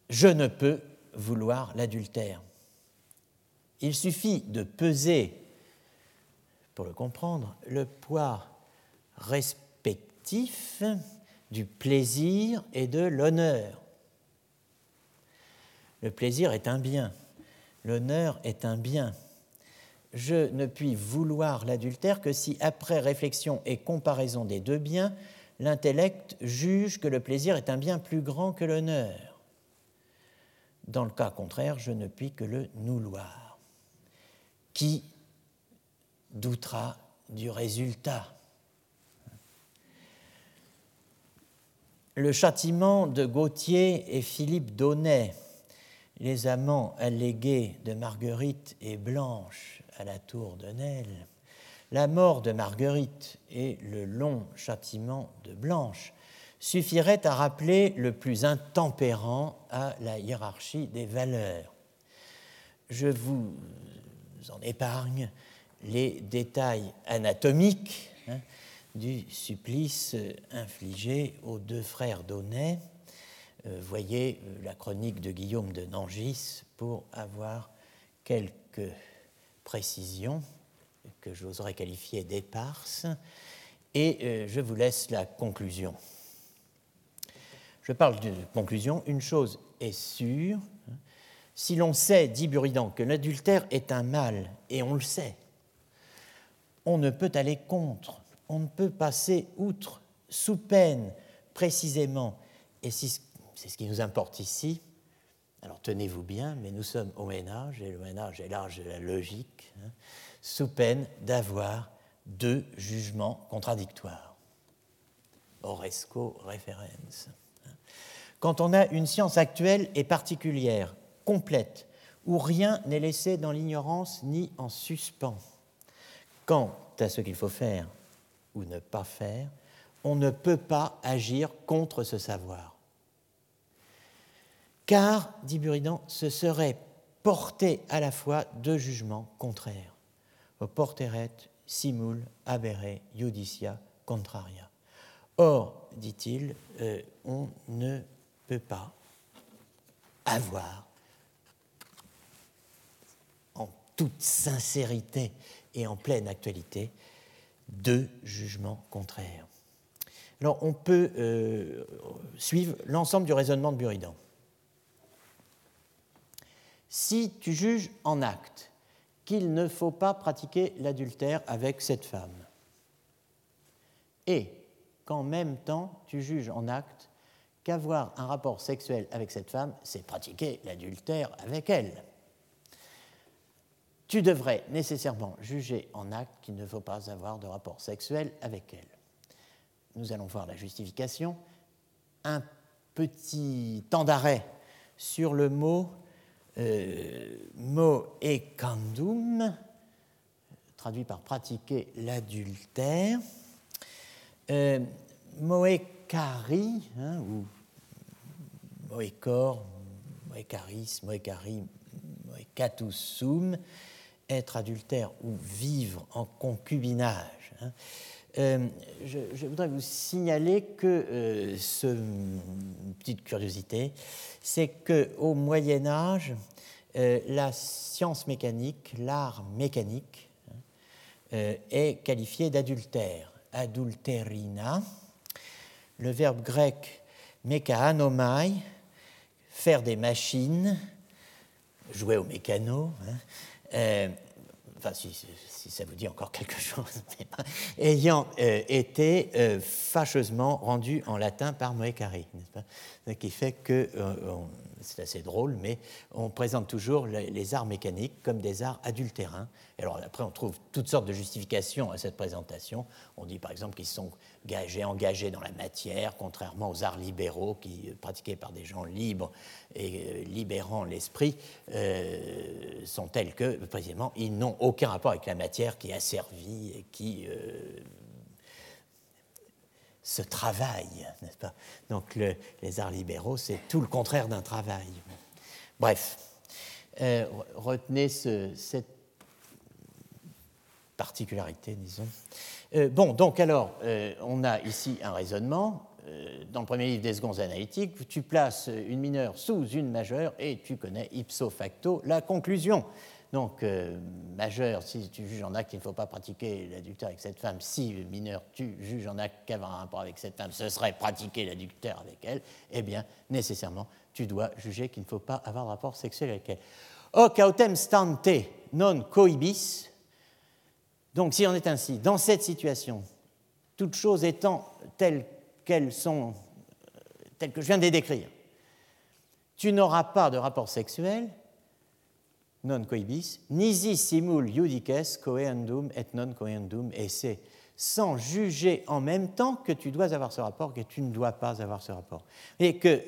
Je ne peux vouloir l'adultère il suffit de peser, pour le comprendre, le poids respectif du plaisir et de l'honneur. Le plaisir est un bien, l'honneur est un bien. Je ne puis vouloir l'adultère que si, après réflexion et comparaison des deux biens, l'intellect juge que le plaisir est un bien plus grand que l'honneur. Dans le cas contraire, je ne puis que le nouloir qui doutera du résultat? Le châtiment de Gauthier et Philippe Daunet, les amants allégués de Marguerite et Blanche à la tour de Nesle, la mort de Marguerite et le long châtiment de Blanche suffiraient à rappeler le plus intempérant à la hiérarchie des valeurs. Je vous en épargne les détails anatomiques hein, du supplice infligé aux deux frères Daunet. Euh, voyez euh, la chronique de Guillaume de Nangis pour avoir quelques précisions que j'oserais qualifier d'éparses. Et euh, je vous laisse la conclusion. Je parle de conclusion. Une chose est sûre, si l'on sait, dit Buridan, que l'adultère est un mal, et on le sait, on ne peut aller contre, on ne peut passer outre, sous peine, précisément, et c'est ce qui nous importe ici, alors tenez-vous bien, mais nous sommes au Ménage, et le Ménage est large de la logique, hein, sous peine d'avoir deux jugements contradictoires. Oresco referens. Quand on a une science actuelle et particulière, complète, où rien n'est laissé dans l'ignorance ni en suspens. Quant à ce qu'il faut faire ou ne pas faire, on ne peut pas agir contre ce savoir. Car, dit Buridan, ce serait porter à la fois deux jugements contraires. Porteret simul abere judicia contraria. Or, dit-il, euh, on ne peut pas avoir toute sincérité et en pleine actualité deux jugements contraires. Alors on peut euh, suivre l'ensemble du raisonnement de Buridan. Si tu juges en acte qu'il ne faut pas pratiquer l'adultère avec cette femme. Et qu'en même temps, tu juges en acte qu'avoir un rapport sexuel avec cette femme, c'est pratiquer l'adultère avec elle. Tu devrais nécessairement juger en acte qu'il ne faut pas avoir de rapport sexuel avec elle. Nous allons voir la justification. Un petit temps d'arrêt sur le mot euh, traduit par pratiquer l'adultère. Euh, moekari, hein, ou moekor, moekaris, moekari, moekatusum, être adultère ou vivre en concubinage. Hein. Euh, je, voudrais vous signaler que euh, ce, petite curiosité, c'est qu'au Moyen Âge, euh, la science mécanique, l'art mécanique, hein, est qualifié d'adultère, adulterina. Le verbe grec mekanomai, faire des machines, jouer au mécano, hein, enfin si, ça vous dit encore quelque chose, ayant euh, été euh, fâcheusement rendu en latin par Moekari, n'est-ce pas? Ce qui fait que, euh, c'est assez drôle, mais on présente toujours les, arts mécaniques comme des arts adultérins. Et alors après, on trouve toutes sortes de justifications à cette présentation. On dit par exemple qu'ils sont engagés, dans la matière, contrairement aux arts libéraux qui, pratiqués par des gens libres et libérant l'esprit, sont tels que, précisément, ils n'ont aucun rapport avec la matière qui est asservie et qui ce travail, n'est-ce pas? Donc les arts libéraux, c'est tout le contraire d'un travail. Bref, euh, retenez cette particularité, disons. Euh, bon, donc alors, euh, on a ici un raisonnement. dans le premier livre des secondes analytiques, tu places une mineure sous une majeure et tu connais ipso facto la conclusion. Donc, euh, majeur, si tu juges en acte qu'il ne faut pas pratiquer l'adultère avec cette femme, si mineur, tu juges en acte qu'avoir un rapport avec cette femme, ce serait pratiquer l'adultère avec elle, eh bien, nécessairement, tu dois juger qu'il ne faut pas avoir de rapport sexuel avec elle. Hoc autem stante non coibis. Donc, si on est ainsi, dans cette situation, toutes choses étant telles qu'elles sont, telles que je viens de les décrire, tu n'auras pas de rapport sexuel non coibis, nisi simul judices coeandum et non coeandum, c'est sans juger en même temps que tu dois avoir ce rapport, que tu ne dois pas avoir ce rapport. Et que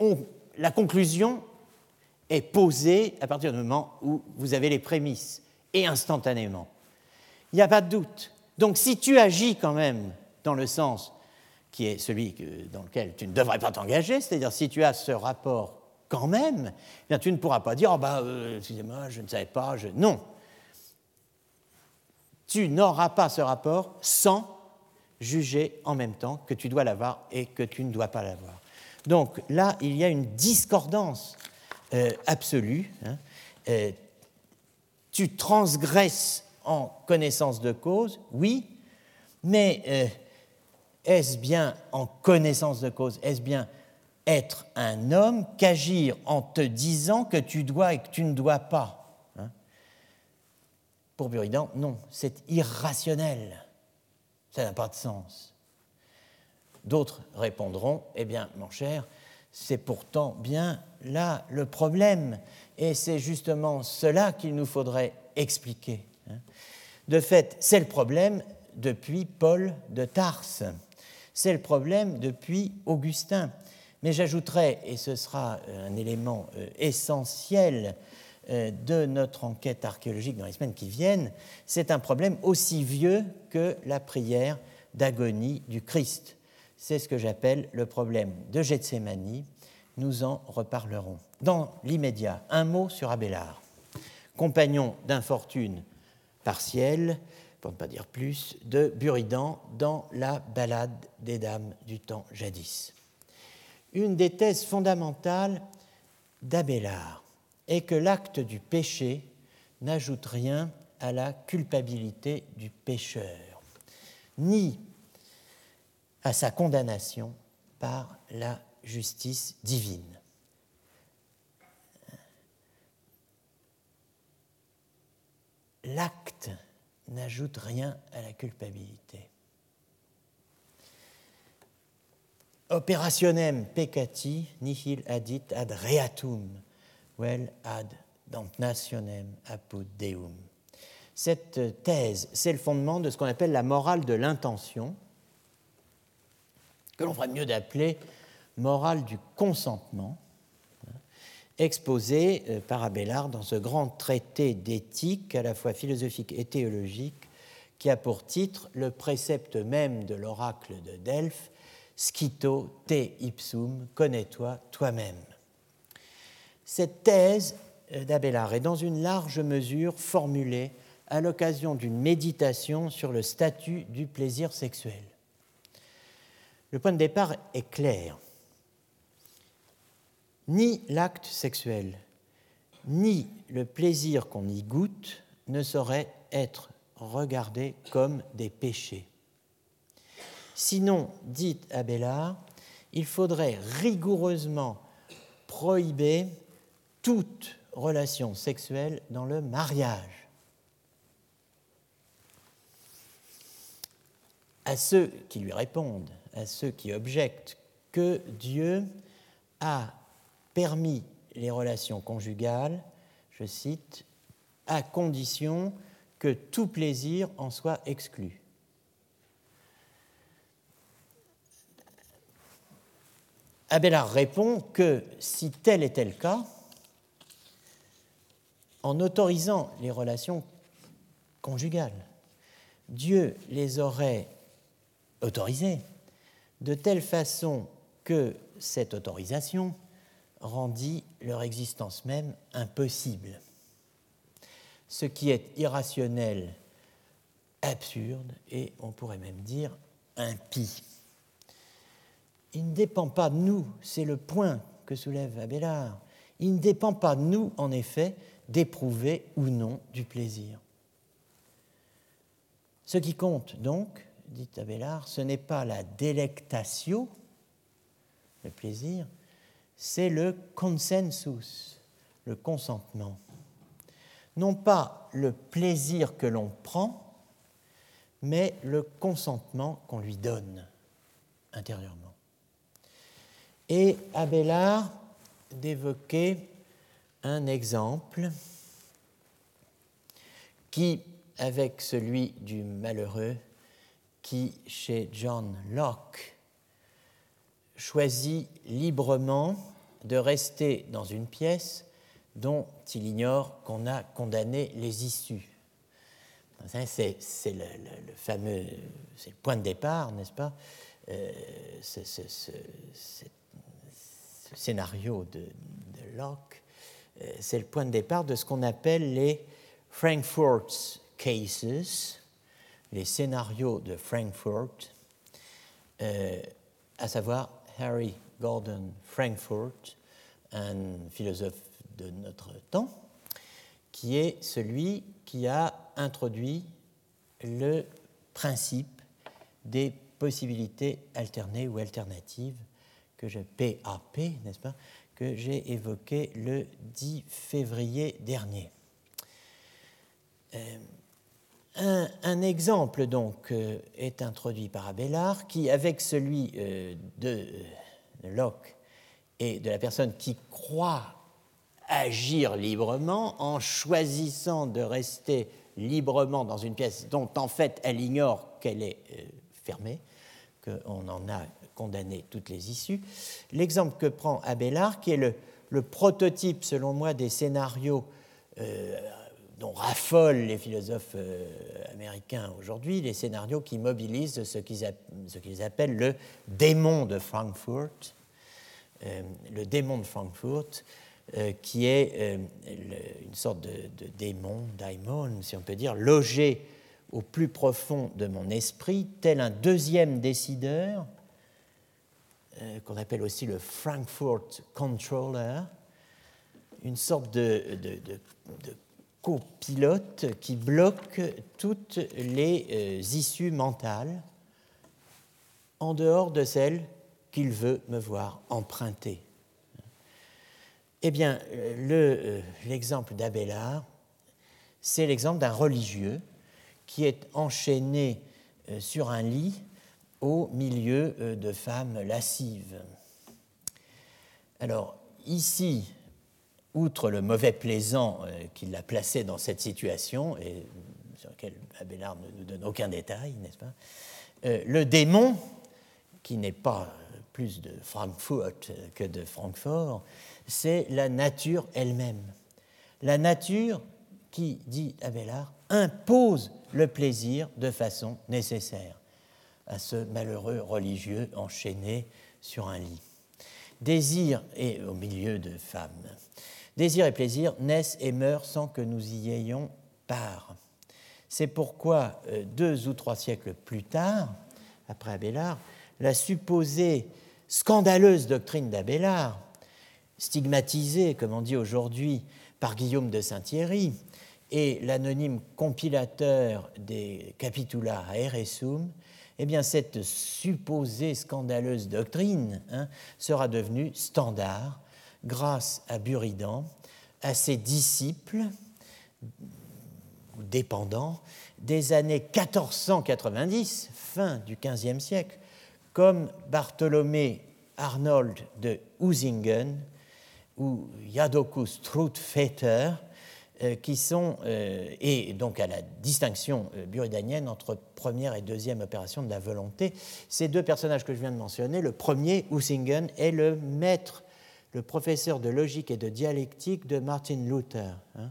euh, la conclusion est posée à partir du moment où vous avez les prémices, et instantanément. Il n'y a pas de doute. Donc si tu agis quand même dans le sens qui est celui dans lequel tu ne devrais pas t'engager, c'est-à-dire si tu as ce rapport quand même, bien, tu ne pourras pas dire oh, bah, euh, excusez-moi, je ne savais pas. Je... Non. Tu n'auras pas ce rapport sans juger en même temps que tu dois l'avoir et que tu ne dois pas l'avoir. Donc là, il y a une discordance euh, absolue. Hein. Euh, tu transgresses en connaissance de cause, oui, mais est-ce bien en connaissance de cause Est-ce bien être un homme qu'agir en te disant que tu dois et que tu ne dois pas. Hein. Pour Buridan, non, c'est irrationnel. Ça n'a pas de sens. D'autres répondront, eh bien, mon cher, c'est pourtant bien là le problème, et c'est justement cela qu'il nous faudrait expliquer. Hein. De fait, c'est le problème depuis Paul de Tarse, c'est le problème depuis Augustin. Mais j'ajouterai, et ce sera euh, un élément euh, essentiel euh, de notre enquête archéologique dans les semaines qui viennent, c'est un problème aussi vieux que la prière d'agonie du Christ. C'est ce que j'appelle le problème de Gethsemane. Nous en reparlerons. Dans l'immédiat, un mot sur Abélard, compagnon d'infortune partielle, pour ne pas dire plus, de Buridan dans la ballade des dames du temps jadis une des thèses fondamentales d'Abélard est que l'acte du péché n'ajoute rien à la culpabilité du pécheur, ni à sa condamnation par la justice divine. l'acte n'ajoute rien à la culpabilité. Operationem peccati nihil adit ad reatum, vel ad damnationem apud deum. Cette thèse, c'est le fondement de ce qu'on appelle la morale de l'intention, que l'on ferait mieux d'appeler morale du consentement, exposée euh, par Abélard dans ce grand traité d'éthique à la fois philosophique et théologique qui a pour titre le précepte même de l'oracle de Delphes, Scito te ipsum, connais-toi toi-même. Cette thèse euh, d'Abélard est dans une large mesure formulée à l'occasion d'une méditation sur le statut du plaisir sexuel. Le point de départ est clair ni l'acte sexuel, ni le plaisir qu'on y goûte ne sauraient être regardés comme des péchés. Sinon, dit Abélard, il faudrait rigoureusement prohiber toute relation sexuelle dans le mariage. À ceux qui lui répondent, à ceux qui objectent que Dieu a permis les relations conjugales, je cite, à condition que tout plaisir en soit exclu. Abélard répond que si tel était le cas, en autorisant les relations conjugales, Dieu les aurait autorisées de telle façon que cette autorisation rendit leur existence même impossible. Ce qui est irrationnel, absurde et, on pourrait même dire, impie. Il ne dépend pas de nous, c'est le point que soulève Abélard. Il ne dépend pas de nous, en effet, d'éprouver ou non du plaisir. Ce qui compte donc, dit Abélard, ce n'est pas la délectatio, le plaisir, c'est le consensus, le consentement. Non pas le plaisir que l'on prend, mais le consentement qu'on lui donne intérieurement. Et Abélard d'évoquer un exemple qui, avec celui du malheureux, qui, chez John Locke, choisit librement de rester dans une pièce dont il ignore qu'on a condamné les issues. C'est le, fameux, c'est le point de départ, n'est-ce pas? Euh, scénario de, Locke, euh, c'est le point de départ de ce qu'on appelle les Frankfurt Cases, les scénarios de Frankfurt, euh, à savoir Harry Gordon Frankfurt, un philosophe de notre temps, qui est celui qui a introduit le principe des possibilités alternées ou alternatives que je PAP, n'est-ce pas, que j'ai évoqué le 10 février dernier. Euh, un, exemple donc euh, est introduit par Abélard qui, avec celui euh, de, Locke et de la personne qui croit agir librement en choisissant de rester librement dans une pièce dont en fait elle ignore qu'elle est fermée, qu'on en a condamné toutes les issues. L'exemple que prend Abélard, qui est le, prototype selon moi des scénarios dont raffolent les philosophes euh, américains aujourd'hui, les scénarios qui mobilisent ce qu'ils appellent le démon de Frankfurt, euh, le démon de Frankfurt, euh, qui est une sorte de, démon, daimon, si on peut dire, logé au plus profond de mon esprit, tel un deuxième décideur, qu'on appelle aussi le Frankfurt Controller, une sorte de, copilote qui bloque toutes les euh, issues mentales en dehors de celles qu'il veut me voir emprunter. Eh bien, euh, euh, l'exemple d'Abélard, c'est l'exemple d'un religieux qui est enchaîné euh, sur un lit au milieu euh, de femmes lascives. Alors, ici, outre le mauvais plaisant euh, qui l'a placé dans cette situation, et sur lequel Abélard ne nous donne aucun détail, n'est-ce pas Le démon, qui n'est pas plus de Francfort que de Francfort, c'est la nature elle-même. La nature qui, dit Abélard, impose le plaisir de façon nécessaire à ce malheureux religieux enchaîné sur un lit. Désir et au milieu de femmes. Désir et plaisir naissent et meurent sans que nous y ayons part. C'est pourquoi, euh, deux ou trois siècles plus tard, après Abélard, la supposée scandaleuse doctrine d'Abélard, stigmatisée, comme on dit aujourd'hui, par Guillaume de Saint-Thierry, et l'anonyme compilateur des Capitula Aeresum, eh bien, cette supposée scandaleuse doctrine hein, sera devenue standard grâce à Buridan, à ses disciples dépendants des années 1490, fin du XVe siècle, comme Bartholomé Arnold de Usingen ou Jadocus Trutvetter, qui sont, euh, et donc à la distinction euh, buridanienne entre première et deuxième opération de la volonté. Ces deux personnages que je viens de mentionner, le premier, Usingen, est le maître, le professeur de logique et de dialectique de Martin Luther. Hein,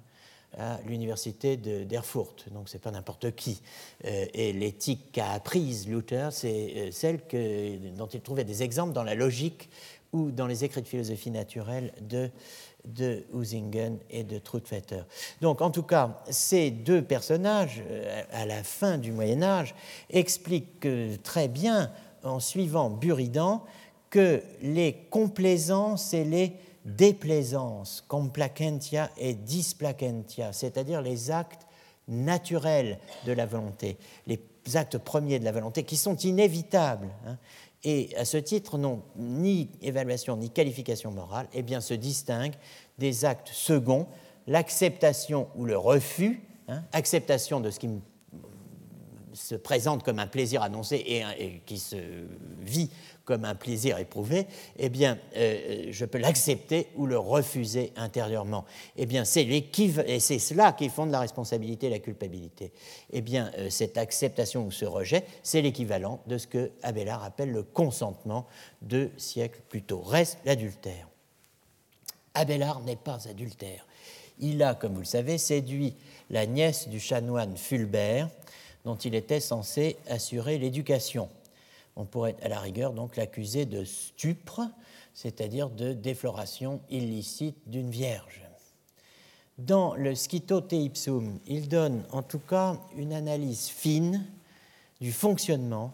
à l'université d'Erfurt, donc c'est pas n'importe qui. et l'éthique qu'a apprise Luther, c'est celle que, dont il trouvait des exemples dans la logique ou dans les écrits de philosophie naturelle de de Usingen et de Trutvetter. Donc, en tout cas, ces deux personnages, euh, à la fin du Moyen Âge, expliquent très bien, en suivant Buridan, que les complaisances et les déplaisances, complacentia et displacentia, c'est-à-dire les actes naturels de la volonté, les actes premiers de la volonté, qui sont inévitables, hein, et à ce titre n'ont ni évaluation ni qualification morale, eh bien se distinguent des actes seconds, l'acceptation ou le refus, hein, acceptation de ce qui se présente comme un plaisir annoncé et, qui se vit comme un plaisir éprouvé, eh bien, euh, je peux l'accepter ou le refuser intérieurement. Eh bien, c'est c'est cela qui fonde la responsabilité et la culpabilité. Eh bien, euh, cette acceptation ou ce rejet, c'est l'équivalent de ce que Abélard appelle le consentement deux siècles plus tôt. Reste l'adultère. Abélard n'est pas adultère. Il a, comme vous le savez, séduit la nièce du chanoine Fulbert, dont il était censé assurer l'éducation on pourrait à la rigueur donc l'accuser de stupre, c'est-à-dire de défloration illicite d'une vierge. Dans le Schito Ipsum, il donne en tout cas une analyse fine du fonctionnement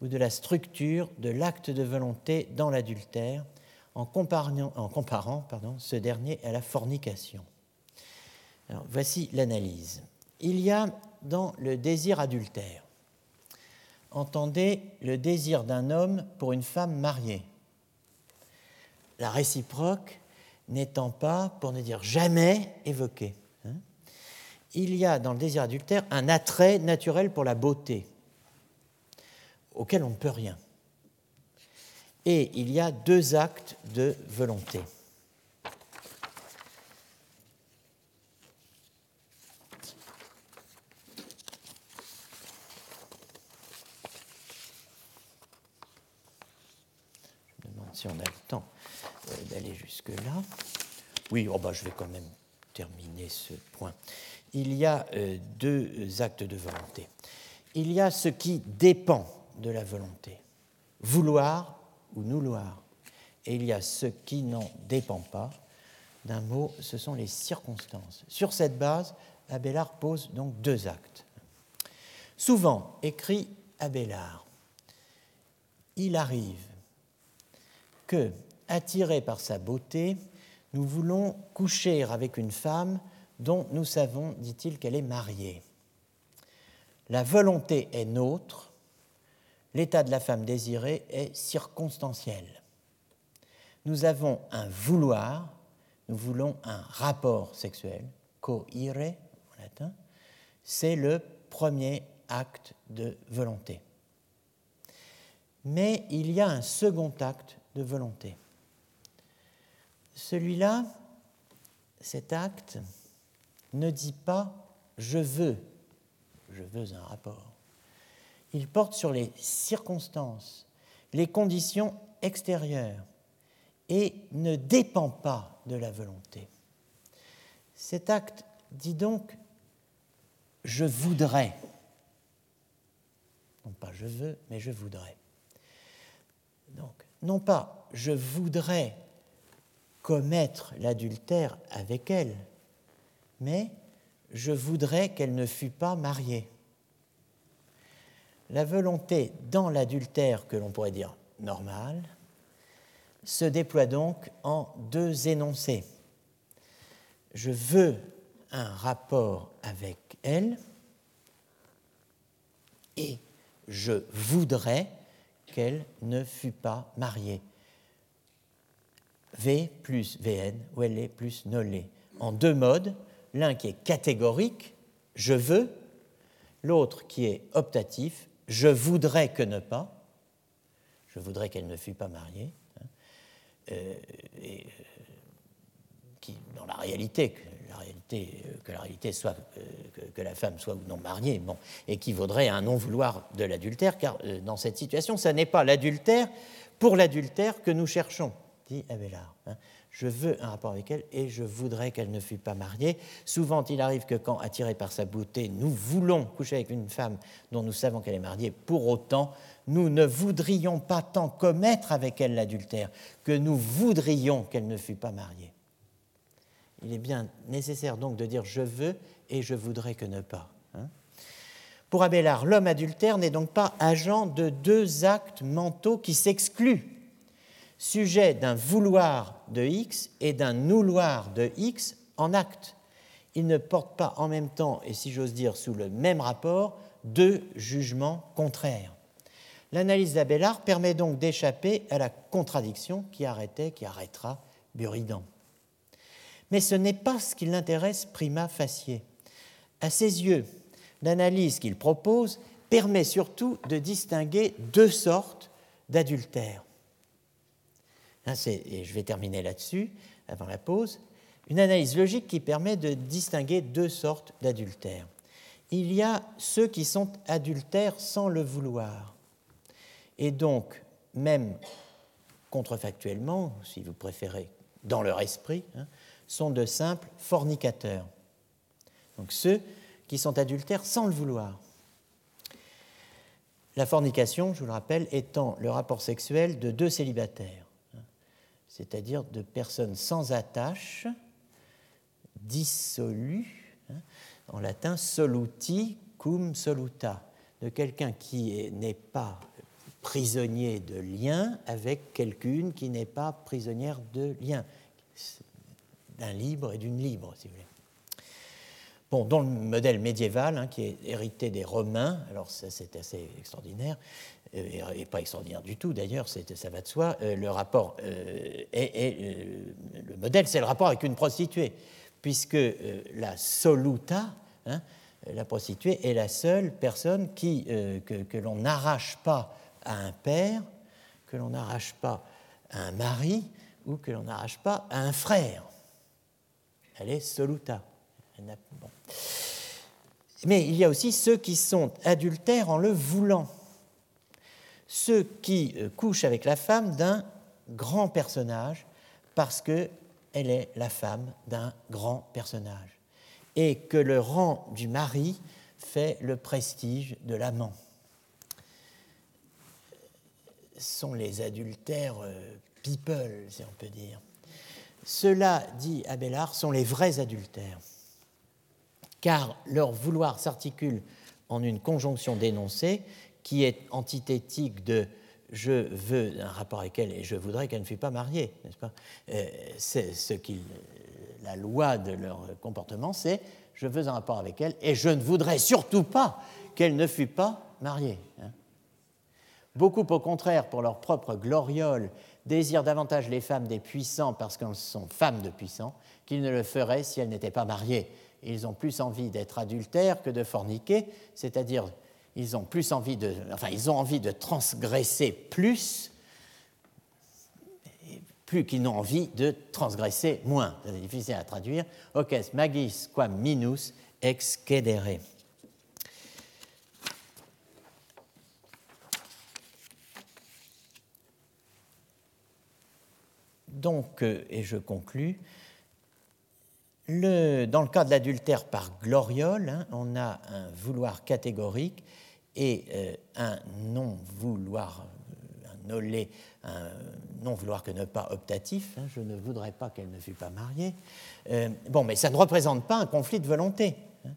ou de la structure de l'acte de volonté dans l'adultère en comparant, ce dernier à la fornication. voici l'analyse. Il y a dans le désir adultère entendez le désir d'un homme pour une femme mariée. La réciproque n'étant pas, pour ne dire jamais, évoquée. Hein. Il y a dans le désir adultère un attrait naturel pour la beauté, auquel on ne peut rien. Et il y a deux actes de volonté. Si on a le temps euh, d'aller jusque-là. Oui, bah, je vais quand même terminer ce point. Il y a euh, deux actes de volonté. Il y a ce qui dépend de la volonté, vouloir ou nouloir. Et il y a ce qui n'en dépend pas. D'un mot, ce sont les circonstances. Sur cette base, Abélard pose donc deux actes. Souvent, écrit Abélard, il arrive que, attirés par sa beauté, nous voulons coucher avec une femme dont nous savons, dit-il, qu'elle est mariée. La volonté est nôtre, l'état de la femme désirée est circonstanciel. Nous avons un vouloir, nous voulons un rapport sexuel, coire en latin, c'est le premier acte de volonté. Mais il y a un second acte de volonté. Celui-là, cet acte, ne dit pas je veux, je veux un rapport. Il porte sur les circonstances, les conditions extérieures et ne dépend pas de la volonté. Cet acte dit donc je voudrais. Non pas je veux, mais je voudrais. Non pas je voudrais commettre l'adultère avec elle, mais je voudrais qu'elle ne fût pas mariée. La volonté dans l'adultère que l'on pourrait dire normal se déploie donc en deux énoncés. Je veux un rapport avec elle et je voudrais qu'elle ne fût pas mariée. V plus VN, ou elle est plus nolé. En deux modes, l'un qui est catégorique, je veux, l'autre qui est optatif, je voudrais que ne pas, je voudrais qu'elle ne fût pas mariée, hein, euh, et, euh, qui, dans la réalité, euh, que la réalité soit que, la femme soit ou non mariée, bon, équivaudrait à un non-vouloir de l'adultère, car dans cette situation, ce n'est pas l'adultère pour l'adultère que nous cherchons, dit Abélard. Hein je veux un rapport avec elle et je voudrais qu'elle ne fût pas mariée. Souvent, il arrive que quand, attirés par sa beauté, nous voulons coucher avec une femme dont nous savons qu'elle est mariée, pour autant, nous ne voudrions pas tant commettre avec elle l'adultère que nous voudrions qu'elle ne fût pas mariée. Il est bien nécessaire donc de dire je veux et je voudrais que ne pas. Hein. Pour Abélard, l'homme adultère n'est donc pas agent de deux actes mentaux qui s'excluent sujet d'un vouloir de X et d'un nouloir de X en acte. Il ne porte pas en même temps, et si j'ose dire sous le même rapport, deux jugements contraires. L'analyse d'Abélard permet donc d'échapper à la contradiction qui arrêtait, qui arrêtera Buridan. Mais ce n'est pas ce qui l'intéresse prima facie. À ses yeux, l'analyse qu'il propose permet surtout de distinguer deux sortes d'adultère. Hein, je vais terminer là-dessus, avant la pause, une analyse logique qui permet de distinguer deux sortes d'adultères. Il y a ceux qui sont adultères sans le vouloir, et donc, même contrefactuellement, si vous préférez, dans leur esprit, hein, sont de simples fornicateurs. Donc ceux qui sont adultères sans le vouloir. La fornication, je vous le rappelle, étant le rapport sexuel de deux célibataires c'est-à-dire de personnes sans attache, dissolues, hein, en latin soluti cum soluta, de quelqu'un qui n'est pas prisonnier de lien avec quelqu'une qui n'est pas prisonnière de lien, d'un libre et d'une libre, si vous voulez. Bon, dans le modèle médiéval, hein, qui est hérité des Romains, alors ça c'est assez extraordinaire, euh, et pas extraordinaire du tout d'ailleurs, ça va de soi, euh, le rapport euh, le modèle, c'est le rapport avec une prostituée, puisque la soluta, hein, la prostituée, est la seule personne qui, que l'on n'arrache pas à un père, que l'on n'arrache pas à un mari ou que l'on n'arrache pas à un frère. Elle est soluta. Mais il y a aussi ceux qui sont adultères en le voulant ceux qui euh, couchent avec la femme d'un grand personnage parce qu'elle est la femme d'un grand personnage et que le rang du mari fait le prestige de l'amant. Ce sont les adultères euh, people, si on peut dire. Ceux-là, dit Abélard, sont les vrais adultères, car leur vouloir s'articule en une conjonction d'énoncés qui est antithétique de je veux un rapport avec elle et je voudrais qu'elle ne fût pas mariée, n'est-ce pas? Euh, C'est ce qui, la loi de leur comportement, c'est je veux un rapport avec elle et je ne voudrais surtout pas qu'elle ne fût pas mariée. Hein? Beaucoup, au contraire, pour leur propre gloriole, désirent davantage les femmes des puissants parce qu'elles sont femmes de puissants qu'ils ne le feraient si elles n'étaient pas mariées ils ont plus envie d'être adultères que de forniquer, c'est-à-dire ils ont plus envie de, enfin, ils ont envie de transgresser plus, plus qu'ils n'ont envie de transgresser moins. C'est difficile à traduire. Oces magis quam minus excedere. Donc, euh, et je conclus, dans le cas de l'adultère par gloriole, hein, on a un vouloir catégorique et euh, un non-vouloir, euh, un olé, un non-vouloir que ne pas optatif. Hein, je ne voudrais pas qu'elle ne fût pas mariée. bon, mais ça ne représente pas un conflit de volonté. Hein.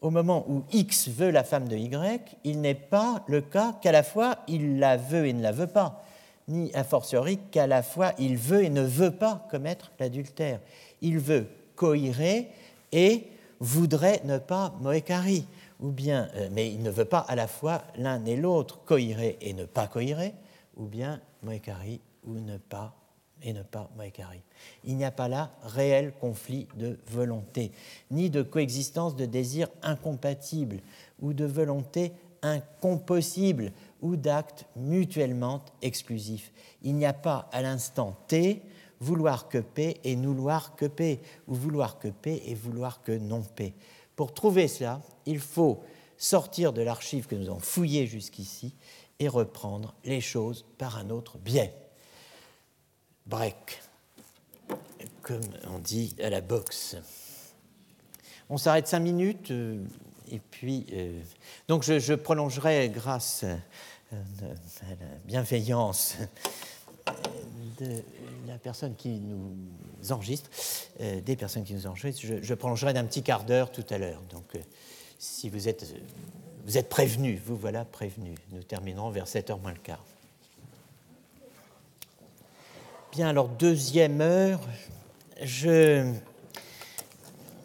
Au moment où X veut la femme de Y, il n'est pas le cas qu'à la fois il la veut et ne la veut pas ni a fortiori qu'à la fois il veut et ne veut pas commettre l'adultère. Il veut coïrer et voudrait ne pas moécari, ou bien, euh, mais il ne veut pas à la fois l'un et l'autre coïrer et ne pas coïrer, ou bien moécari ou ne pas et ne pas moécari. Il n'y a pas là réel conflit de volonté, ni de coexistence de désirs incompatibles ou de volonté incompossible ou d'actes mutuellement exclusifs. Il n'y a pas à l'instant T vouloir que P et vouloir que P, ou vouloir que P et vouloir que non P. Pour trouver cela, il faut sortir de l'archive que nous avons fouillée jusqu'ici et reprendre les choses par un autre biais. Break, comme on dit à la boxe. On s'arrête cinq minutes. Euh, et puis, euh, donc je, prolongerai grâce la bienveillance de la personne qui nous enregistre, euh, des personnes qui nous enregistrent, je, prolongerai d'un petit quart d'heure tout à l'heure. Donc, si vous êtes, vous êtes prévenus, vous voilà prévenus. Nous terminerons vers 7h moins le quart. Bien, alors, deuxième heure, je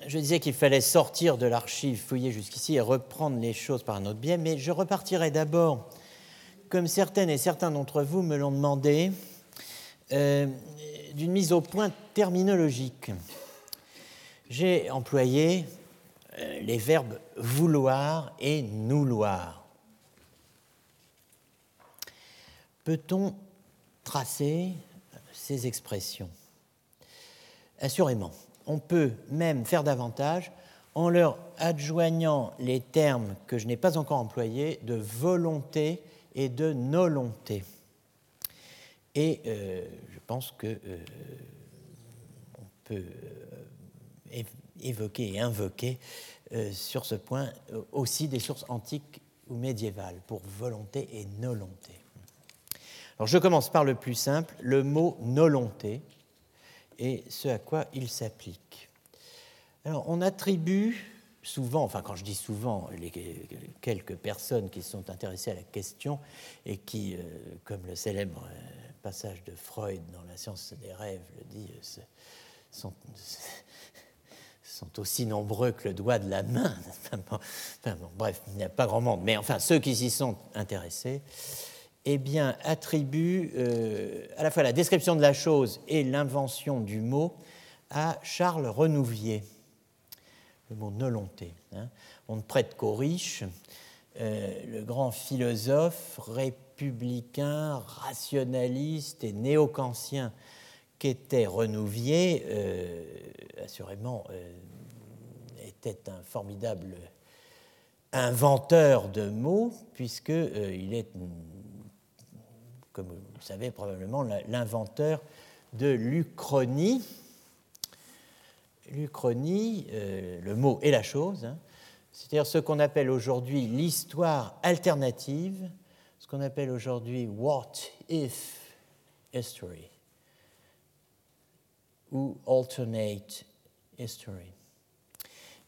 je disais qu'il fallait sortir de l'archive fouillée jusqu'ici et reprendre les choses par un autre biais, mais je repartirai d'abord, comme certaines et certains d'entre vous me l'ont demandé, euh, d'une mise au point terminologique. J'ai employé euh, les verbes vouloir et nouloir. Peut-on tracer ces expressions? Assurément on peut même faire davantage en leur adjoignant les termes que je n'ai pas encore employés de volonté et de nolonté. Et euh, je pense que euh, on peut euh, évoquer et invoquer sur ce point aussi des sources antiques ou médiévales pour volonté et nolonté. Alors je commence par le plus simple, le mot nolonté, et ce à quoi il s'applique. Alors, on attribue souvent, enfin quand je dis souvent, les quelques personnes qui sont intéressées à la question et qui, euh, comme le célèbre euh, passage de Freud dans La science des rêves le dit, euh, sont, aussi nombreux que le doigt de la main. bref, il n'y a pas grand monde, mais enfin ceux qui s'y sont intéressés eh bien, attribue euh, à la fois la description de la chose et l'invention du mot à Charles Renouvier, le mot nolonté. Hein. On ne prête qu'aux riches. Euh, le grand philosophe républicain, rationaliste et néo-kantien qu'était Renouvier, euh, assurément, était un formidable inventeur de mots, puisqu'il est comme vous le savez probablement, l'inventeur de l'Uchronie. L'Uchronie, euh, le mot est la chose, hein. c'est-à-dire ce qu'on appelle aujourd'hui l'histoire alternative, ce qu'on appelle aujourd'hui what if history ou alternate history.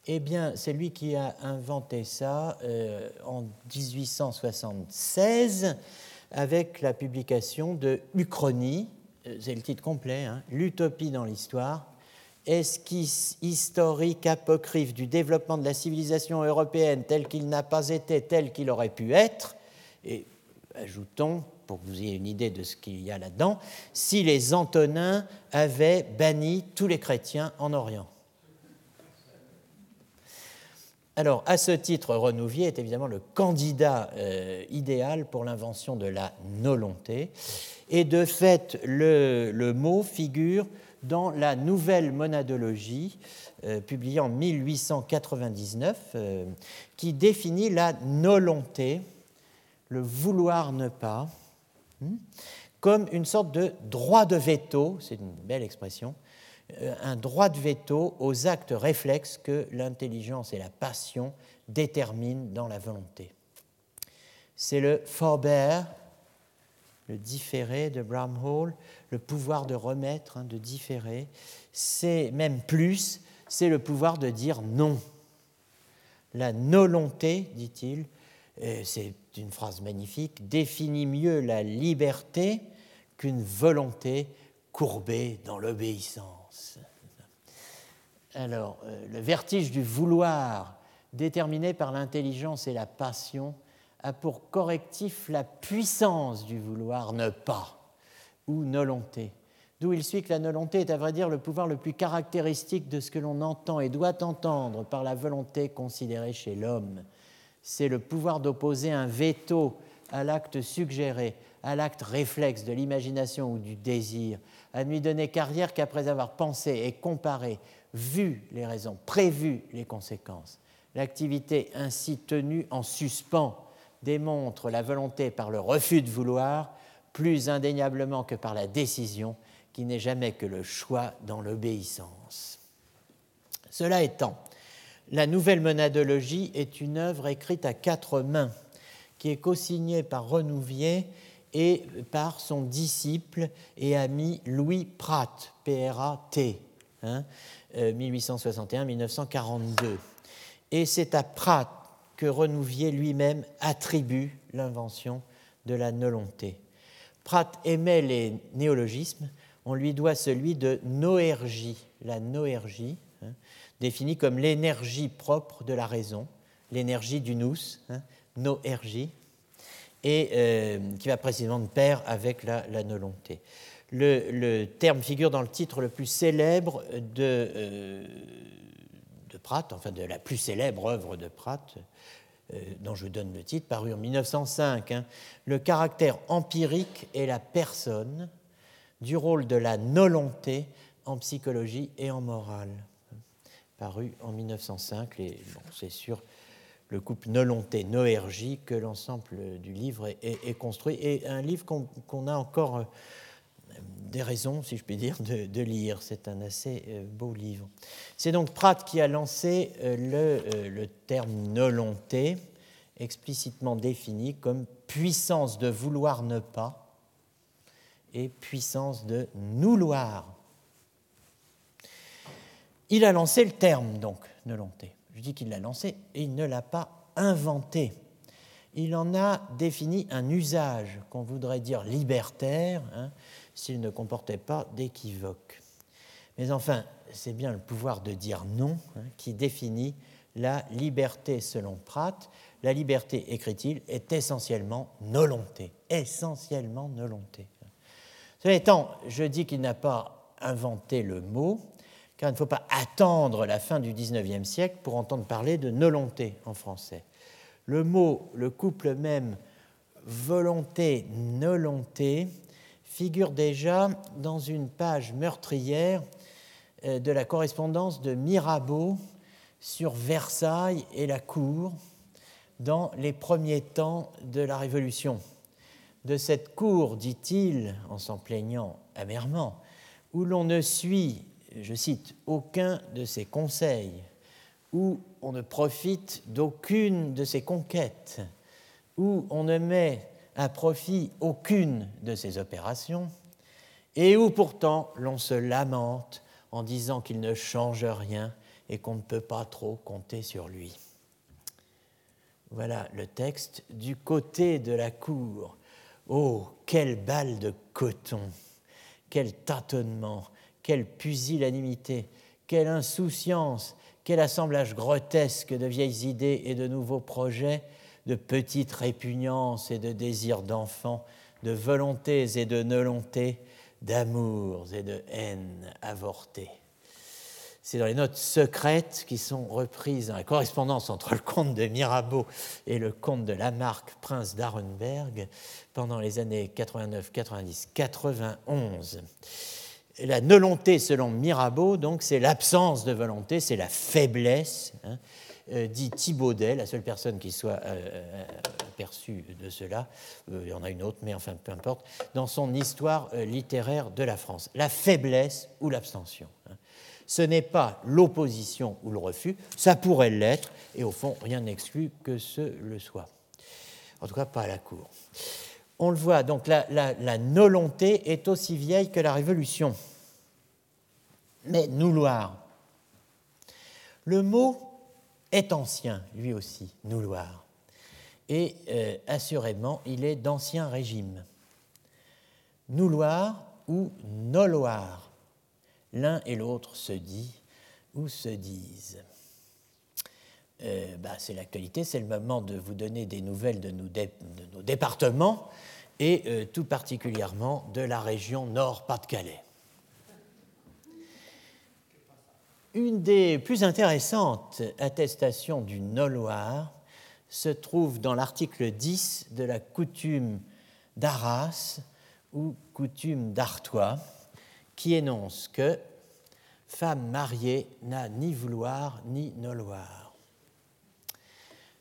Eh bien, c'est lui qui a inventé ça euh, en 1876 avec la publication de Uchronie, euh, c'est le titre complet, hein, L'utopie dans l'histoire, esquisse historique apocryphe du développement de la civilisation européenne tel qu'il n'a pas été, tel qu'il aurait pu être, et ajoutons, pour que vous ayez une idée de ce qu'il y a là-dedans, si les Antonins avaient banni tous les chrétiens en Orient. Alors, à ce titre, Renouvier est évidemment le candidat euh, idéal pour l'invention de la nolonté. Et de fait, le, mot figure dans la nouvelle monadologie, euh, publiée en 1899, euh, qui définit la nolonté, le vouloir ne pas, hmm, comme une sorte de droit de veto, c'est une belle expression, euh, un droit de veto aux actes réflexes que l'intelligence et la passion déterminent dans la volonté. C'est le forbear, le différé de Bramhall, le pouvoir de remettre, hein, de différer. C'est même plus, c'est le pouvoir de dire non. La volonté, dit-il, c'est une phrase magnifique, définit mieux la liberté qu'une volonté courbée dans l'obéissance. Alors, euh, le vertige du vouloir, déterminé par l'intelligence et la passion, a pour correctif la puissance du vouloir ne pas ou volonté. D'où il suit que la volonté est à vrai dire le pouvoir le plus caractéristique de ce que l'on entend et doit entendre par la volonté considérée chez l'homme. C'est le pouvoir d'opposer un veto à l'acte suggéré, à l'acte réflexe de l'imagination ou du désir, à ne lui donner carrière qu'après avoir pensé et comparé, vu les raisons, prévu les conséquences. L'activité ainsi tenue en suspens démontre la volonté par le refus de vouloir plus indéniablement que par la décision qui n'est jamais que le choix dans l'obéissance. Cela étant, la nouvelle monadologie est une œuvre écrite à quatre mains qui est co-signée par Renouvier et par son disciple et ami Louis Pratt, P-R-A-T, 1861-1942. Euh, Et c'est à Pratt que Renouvier lui-même attribue l'invention de la nolonté. Pratt aimait les néologismes, on lui doit celui de noergie, la noergie, hein, définie comme l'énergie propre de la raison, l'énergie du nous, hein, noergie, et euh, qui va précisément de pair avec la, la nolonté. Le, terme figure dans le titre le plus célèbre de, euh, de Pratt, enfin de la plus célèbre œuvre de Pratt, dont je donne le titre, paru en 1905, hein. Le caractère empirique et la personne du rôle de la nolonté en psychologie et en morale, paru en 1905. bon, c'est sur le couple nolonté-noergie que l'ensemble du livre est, construit, et un livre qu'on a encore des raisons, si je puis dire, de, lire. C'est un assez euh, beau livre. C'est donc Pratt qui a lancé euh, le, euh, le terme nolonté, explicitement défini comme puissance de vouloir ne pas et puissance de nouloir. Il a lancé le terme, donc, nolonté. Je dis qu'il l'a lancé et il ne l'a pas inventé. Il en a défini un usage qu'on voudrait dire libertaire, hein, s'il ne comportait pas d'équivoque. Mais enfin, c'est bien le pouvoir de dire non hein, qui définit la liberté selon Pratt. La liberté, écrit-il, est essentiellement nolonté, essentiellement nolonté. Cela étant, je dis qu'il n'a pas inventé le mot, car il ne faut pas attendre la fin du XIXe siècle pour entendre parler de nolonté en français. Le mot, le couple même volonté-nolonté figure déjà dans une page meurtrière euh, de la correspondance de Mirabeau sur Versailles et la cour dans les premiers temps de la Révolution. De cette cour, dit-il, en s'en plaignant amèrement, où l'on ne suit, je cite, aucun de ses conseils, où on ne profite d'aucune de ses conquêtes, où on ne met profit aucune de ces opérations, et où pourtant l'on se lamente en disant qu'il ne change rien et qu'on ne peut pas trop compter sur lui. Voilà le texte du côté de la cour. Oh, quelle balle de coton, quel tâtonnement, quelle pusillanimité, quelle insouciance, quel assemblage grotesque de vieilles idées et de nouveaux projets de petites répugnances et de désirs d'enfants, de volontés et de nolontés, d'amours et de haines avortées. c'est dans les notes secrètes qui sont reprises dans la correspondance entre le comte de Mirabeau et le comte de Lamarck, prince d'Arenberg, pendant les années 89, 90, 91. La nolonté, selon Mirabeau, donc, c'est l'absence de volonté, c'est la faiblesse, hein, dit Thibaudet, la seule personne qui soit euh, euh, aperçue de cela. il y en a une autre, mais enfin, peu importe, dans son histoire littéraire de la France. La faiblesse ou l'abstention. Hein ce n'est pas l'opposition ou le refus, ça pourrait l'être, et au fond, rien n'exclut que ce le soit. En tout cas, pas à la Cour. On le voit, donc la, la, est aussi vieille que la Révolution. Mais nouloir. Le mot est ancien, lui aussi, nouloir. Et euh, assurément, il est d'ancien régime. Nouloir ou noloir l'un et l'autre se dit ou se disent. Euh, bah, c'est l'actualité, c'est le moment de vous donner des nouvelles de, nos, départements et euh, tout particulièrement de la région Nord-Pas-de-Calais. Une des plus intéressantes attestations du Noloir se trouve dans l'article 10 de la coutume d'Arras ou coutume d'Artois qui énonce que femme mariée n'a ni vouloir ni noloir.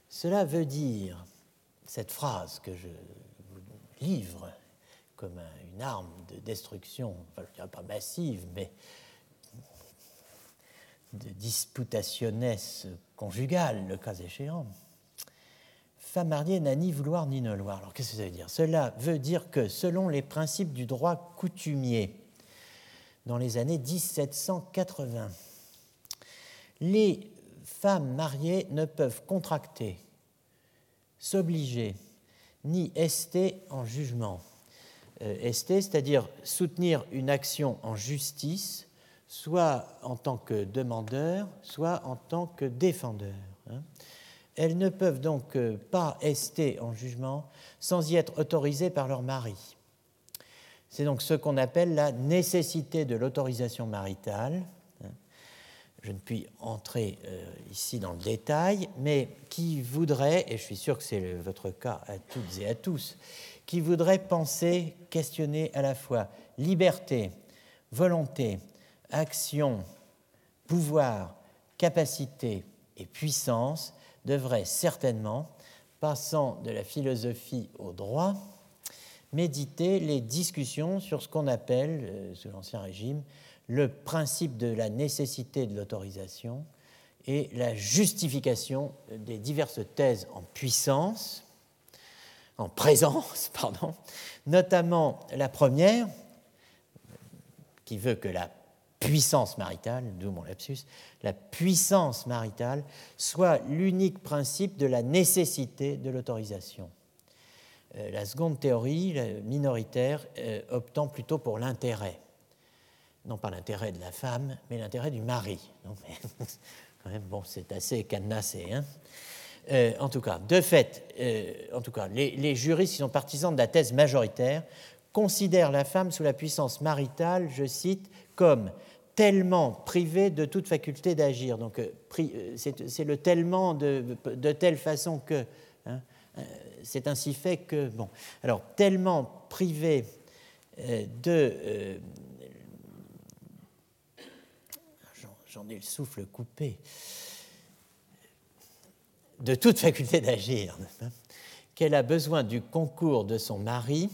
Cela veut dire, cette phrase que je vous livre comme une arme de destruction, enfin, pas massive, mais de disputationnesse conjugale, le cas échéant. Femme mariée n'a ni vouloir ni noloir. Alors qu'est-ce que ça veut dire? Cela veut dire que selon les principes du droit coutumier, dans les années 1780. Les femmes mariées ne peuvent contracter, s'obliger, ni ester en jugement. Euh, ester, c'est-à-dire soutenir une action en justice, soit en tant que demandeur, soit en tant que défendeur. Hein. Elles ne peuvent donc euh, pas ester en jugement sans y être autorisées par leur mari. C'est donc ce qu'on appelle la nécessité de l'autorisation maritale. Je ne puis entrer euh, ici dans le détail, mais qui voudrait, et je suis sûr que c'est votre cas à toutes et à tous, qui voudrait penser, questionner à la fois liberté, volonté, action, pouvoir, capacité et puissance, devrait certainement, passant de la philosophie au droit, méditer les discussions sur ce qu'on appelle, euh, sous l'Ancien Régime, le principe de la nécessité de l'autorisation et la justification des diverses thèses en puissance, en présence, pardon, notamment la première, qui veut que la puissance maritale, d'où mon lapsus, la puissance maritale soit l'unique principe de la nécessité de l'autorisation. Euh, la seconde théorie, minoritaire, euh, optant plutôt pour l'intérêt. Non pas l'intérêt de la femme, mais l'intérêt du mari. bon, c'est assez cadenassé. Hein. Euh, en tout cas, de fait, en tout cas, les, les, juristes qui sont partisans de la thèse majoritaire considèrent la femme sous la puissance maritale, je cite, comme tellement privée de toute faculté d'agir. Donc, c'est le tellement de, telle façon que. Hein, c'est ainsi fait que, bon, alors tellement privé euh, de. Euh, j'en ai le souffle coupé, de toute faculté d'agir, qu'elle a besoin du concours de son mari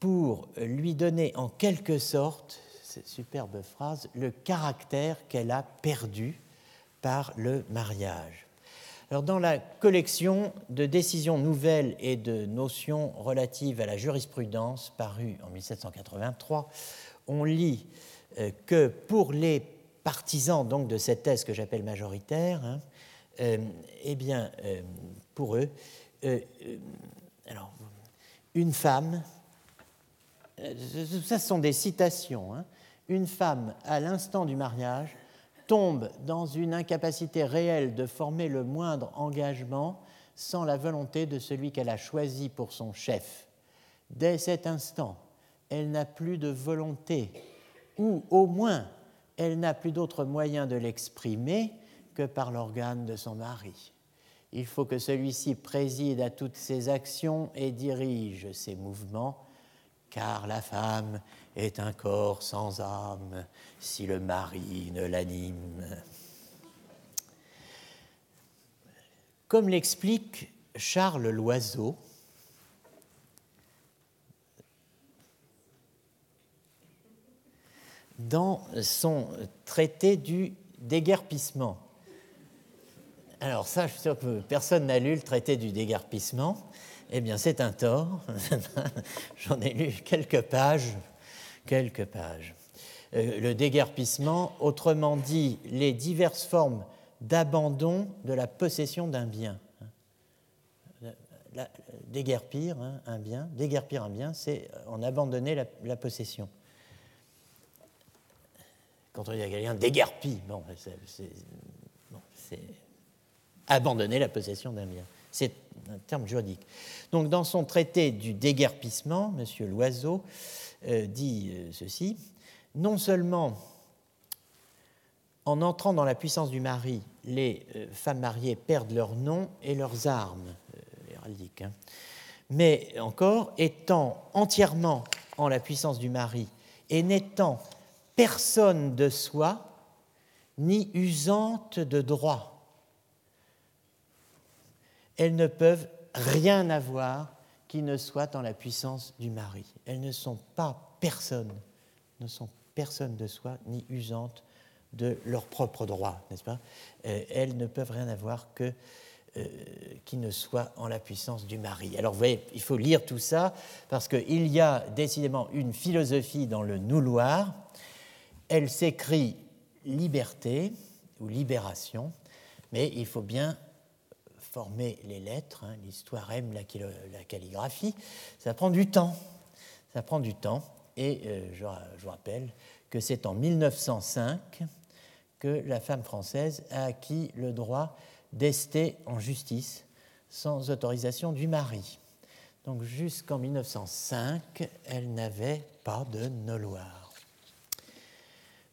pour lui donner en quelque sorte, superbe phrase, le caractère qu'elle a perdu par le mariage. Alors, dans la collection de décisions nouvelles et de notions relatives à la jurisprudence parue en 1783, on lit euh, que pour les partisans donc de cette thèse que j'appelle majoritaire, hein, euh, eh bien, euh, pour eux, alors, une femme, ça ce sont des citations, hein, une femme à l'instant du mariage tombe dans une incapacité réelle de former le moindre engagement sans la volonté de celui qu'elle a choisi pour son chef. Dès cet instant, elle n'a plus de volonté, ou au moins elle n'a plus d'autre moyen de l'exprimer que par l'organe de son mari. Il faut que celui-ci préside à toutes ses actions et dirige ses mouvements, car la femme est un corps sans âme si le mari ne l'anime. Comme l'explique Charles Loiseau, dans son traité du déguerpissement. Alors ça, je suis sûr que personne n'a lu le traité du déguerpissement. Eh bien, c'est un tort. J'en ai lu quelques pages. Quelques pages. Euh, le déguerpissement, autrement dit, les diverses formes d'abandon de la possession d'un bien. déguerpir hein, un bien, déguerpir un bien, c'est en abandonner la possession quand on dit à quelqu'un déguerpi, bon, c'est abandonner la possession d'un bien. C'est un terme juridique. Donc, dans son traité du déguerpissement, M. Loiseau euh, dit euh, ceci non seulement en entrant dans la puissance du mari, les euh, femmes mariées perdent leur nom et leurs armes hein, mais encore étant entièrement en la puissance du mari et n'étant personne de soi, ni usante de droit. Elles ne peuvent rien avoir qui ne soit en la puissance du mari. Elles ne sont pas personne, ne sont personne de soi, ni usantes de leur propre droit, n'est-ce pas? Euh, Elles ne peuvent rien avoir que euh, qui ne soit en la puissance du mari. Alors vous voyez, il faut lire tout ça parce qu'il y a décidément une philosophie dans le nouloir elle s'écrit liberté ou libération, mais il faut bien former les lettres. Hein. L'histoire aime la, calligraphie. Ça prend du temps. Ça prend du temps. Et euh, je, vous rappelle que c'est en 1905 que la femme française a acquis le droit d'ester en justice sans autorisation du mari. Donc jusqu'en 1905, elle n'avait pas de noloir.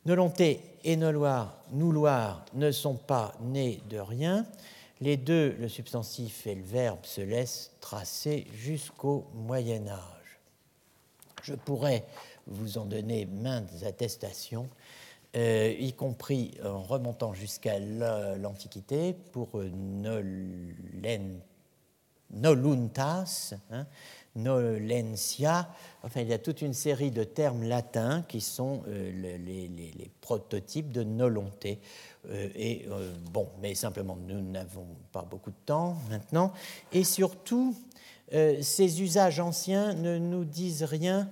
Nolonté et Noloir, Nouloir ne sont pas nés de rien. Les deux, le substantif et le verbe, se laissent tracer jusqu'au Moyen Âge. Je pourrais vous en donner maintes attestations, euh, y compris en remontant jusqu'à l'Antiquité pour Noluntas, hein, nolentia. Enfin, il y a toute une série de termes latins qui sont euh, les, prototypes de nolonté. Euh, et euh, bon, mais simplement, nous n'avons pas beaucoup de temps maintenant. Et surtout, ces usages anciens ne nous disent rien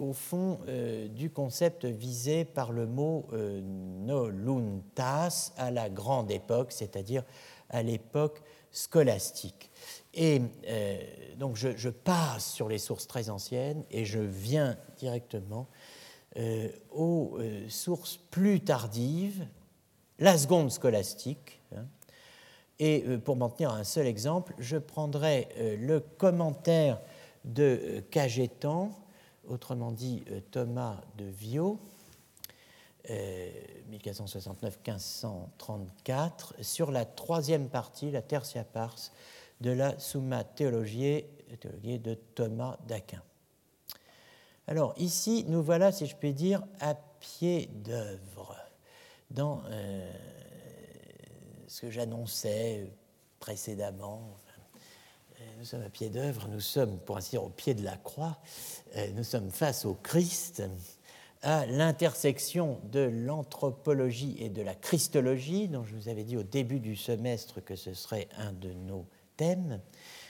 au fond du concept visé par le mot noluntas à la grande époque, c'est-à-dire à l'époque scolastique. Et euh, donc je, passe sur les sources très anciennes et je viens directement euh, aux euh, sources plus tardives, la seconde scolastique. Hein. et pour m'en tenir un seul exemple, je prendrai le commentaire de Cagetan, autrement dit Thomas de Viau, 1469-1534, sur la troisième partie, la tertia pars de la Summa Theologiae, de Thomas d'Aquin. Alors ici, nous voilà, si je puis dire, à pied d'œuvre, dans euh, ce que j'annonçais précédemment. Nous sommes à pied d'œuvre, nous sommes, pour ainsi dire, au pied de la croix, euh, nous sommes face au Christ, à l'intersection de l'anthropologie et de la christologie, dont je vous avais dit au début du semestre que ce serait un de nos thème,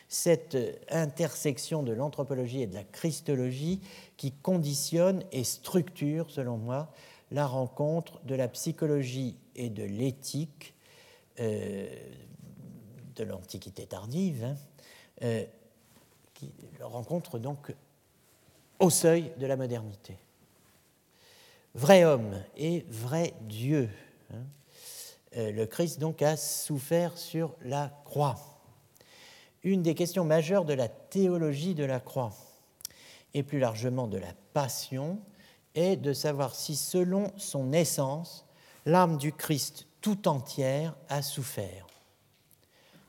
cette intersection de l'anthropologie et de la christologie qui conditionne et structure, selon moi, la rencontre de la psychologie et de l'éthique euh, de l'Antiquité tardive, hein, euh, rencontre donc au seuil de la modernité. Vrai homme et vrai Dieu. Hein. Euh, le Christ donc a souffert sur la croix une des questions majeures de la théologie de la croix et plus largement de la passion est de savoir si, selon son essence, l'âme du Christ tout entière a souffert.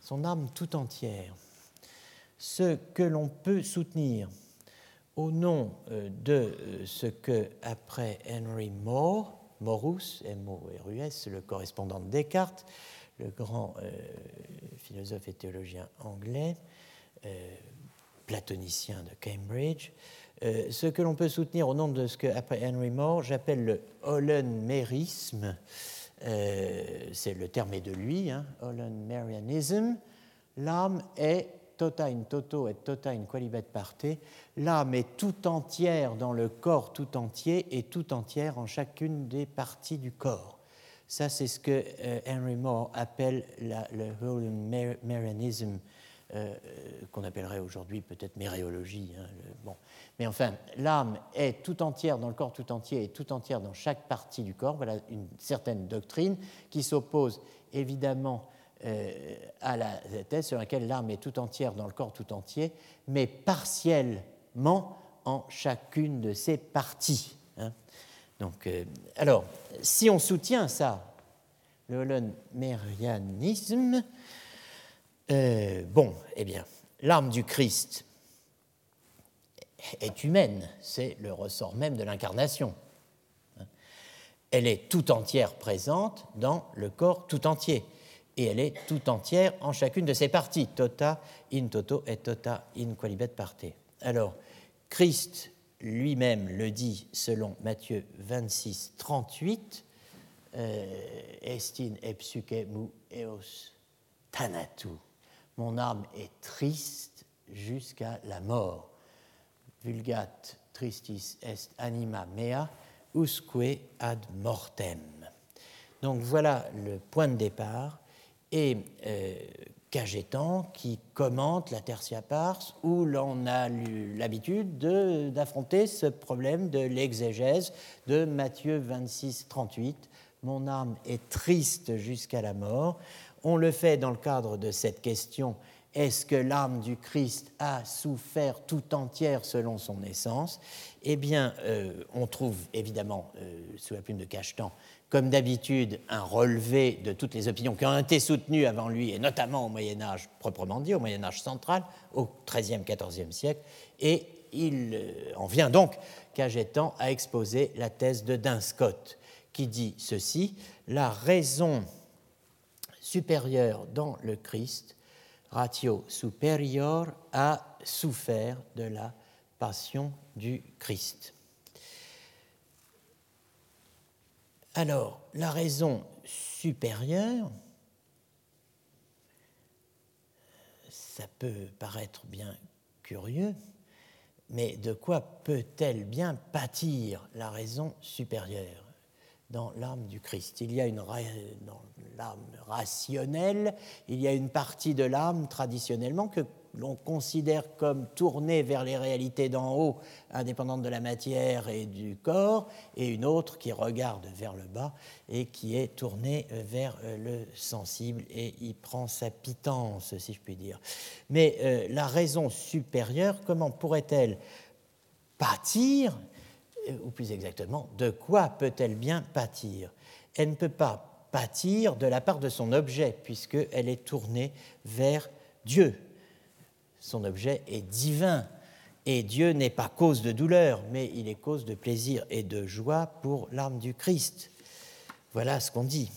Son âme tout entière. Ce que l'on peut soutenir au nom euh, de euh, ce que, après Henry Moore, Morus, M-O-R-U-S, le correspondant de Descartes, le grand euh, philosophe et théologien anglais, platonicien de Cambridge, ce que l'on peut soutenir au nom de ce que, après Henry Moore, j'appelle le Hollenmérisme, c'est le terme est de lui, hein, l'âme est tota in toto et tota in qualibet parte, l'âme est tout entière dans le corps tout entier et tout entière en chacune des parties du corps. Ça, c'est ce que euh, Henry Moore appelle le whole Marianism, euh, qu'on appellerait aujourd'hui peut-être méréologie. Hein, bon. Mais enfin, l'âme est tout entière dans le corps tout entier et tout entière dans chaque partie du corps. Voilà une certaine doctrine qui s'oppose évidemment euh, à la thèse sur laquelle l'âme est tout entière dans le corps tout entier, mais partiellement en chacune de ses parties. Hein. Donc, euh, alors, si on soutient ça, le holomérianisme, euh, bon, eh bien, l'âme du Christ est humaine, c'est le ressort même de l'incarnation. Elle est tout entière présente dans le corps tout entier et elle est tout entière en chacune de ses parties, tota in toto et tota in qualibet parte. Alors, Christ lui-même le dit selon Matthieu 26, 38, euh, Estin e psyche mu eos tanatu. Mon âme est triste jusqu'à la mort. Vulgat tristis est anima mea usque ad mortem. Donc voilà le point de départ et euh, Cagetan qui commente la Tertia Pars, où l'on a l'habitude d'affronter ce problème de l'exégèse de Matthieu 26, 38. Mon âme est triste jusqu'à la mort. On le fait dans le cadre de cette question est-ce que l'âme du Christ a souffert tout entière selon son essence? Eh bien, euh, on trouve évidemment, euh, sous la plume de Cachetan, comme d'habitude, un relevé de toutes les opinions qui ont été soutenues avant lui, et notamment au Moyen Âge proprement dit, au Moyen Âge central, au XIIIe, XIVe siècle, et il euh, en vient donc, Cagetan, à exposer la thèse de Dinscott, qui dit ceci, la raison supérieure dans le Christ, ratio supérieur, a souffert de la passion du Christ. Alors, la raison supérieure, ça peut paraître bien curieux, mais de quoi peut-elle bien pâtir la raison supérieure? Dans l'âme du Christ Il y a une dans rationnelle, il y a une partie de l'âme traditionnellement que l'on considère comme tournée vers les réalités d'en haut, indépendantes de la matière et du corps, et une autre qui regarde vers le bas et qui est tournée vers euh, le sensible et y prend sa pitance, si je puis dire. Mais euh, la raison supérieure, comment pourrait-elle pâtir, ou plus exactement, de quoi peut-elle bien pâtir? Elle ne peut pas pâtir de la part de son objet, puisqu'elle est tournée vers Dieu, son objet est divin. Et Dieu n'est pas cause de douleur, mais il est cause de plaisir et de joie pour l'âme du Christ. Voilà ce qu'on dit.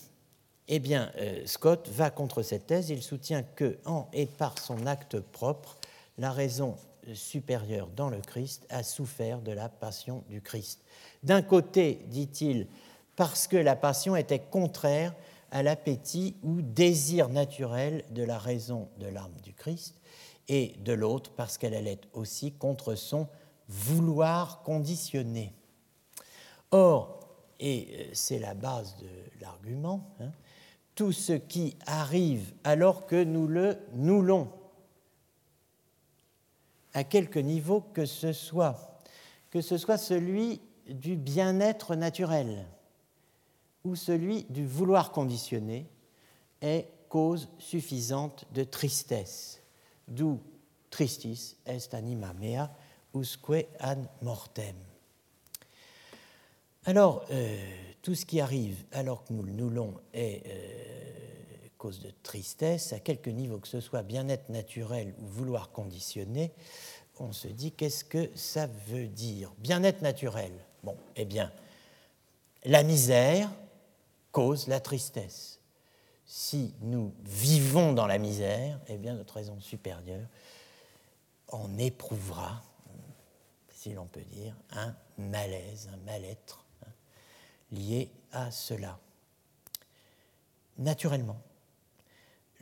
Eh bien, euh, Scott va contre cette thèse. Il soutient que, en et par son acte propre, la raison supérieure dans le Christ a souffert de la passion du Christ. D'un côté, dit-il, parce que la passion était contraire à l'appétit ou désir naturel de la raison de l'âme du Christ, et de l'autre parce qu'elle allait aussi contre son vouloir conditionné. Or, et euh, c'est la base de l'argument, hein, tout ce qui arrive alors que nous le noulons, à quelque niveau que ce soit, que ce soit celui du bien-être naturel ou celui du vouloir conditionné, est cause suffisante de tristesse d'où tristis est anima mea usque ad mortem. Alors, euh, tout ce qui arrive alors que nous le noulons est euh, cause de tristesse, à quelque niveau que ce soit, bien-être naturel ou vouloir conditionner, on se dit qu'est-ce que ça veut dire? Bien-être naturel. Bon, eh bien, la misère cause la tristesse. Si nous vivons dans la misère, eh bien, notre raison supérieure en éprouvera, si l'on peut dire, un malaise, un mal-être hein, lié à cela. Naturellement,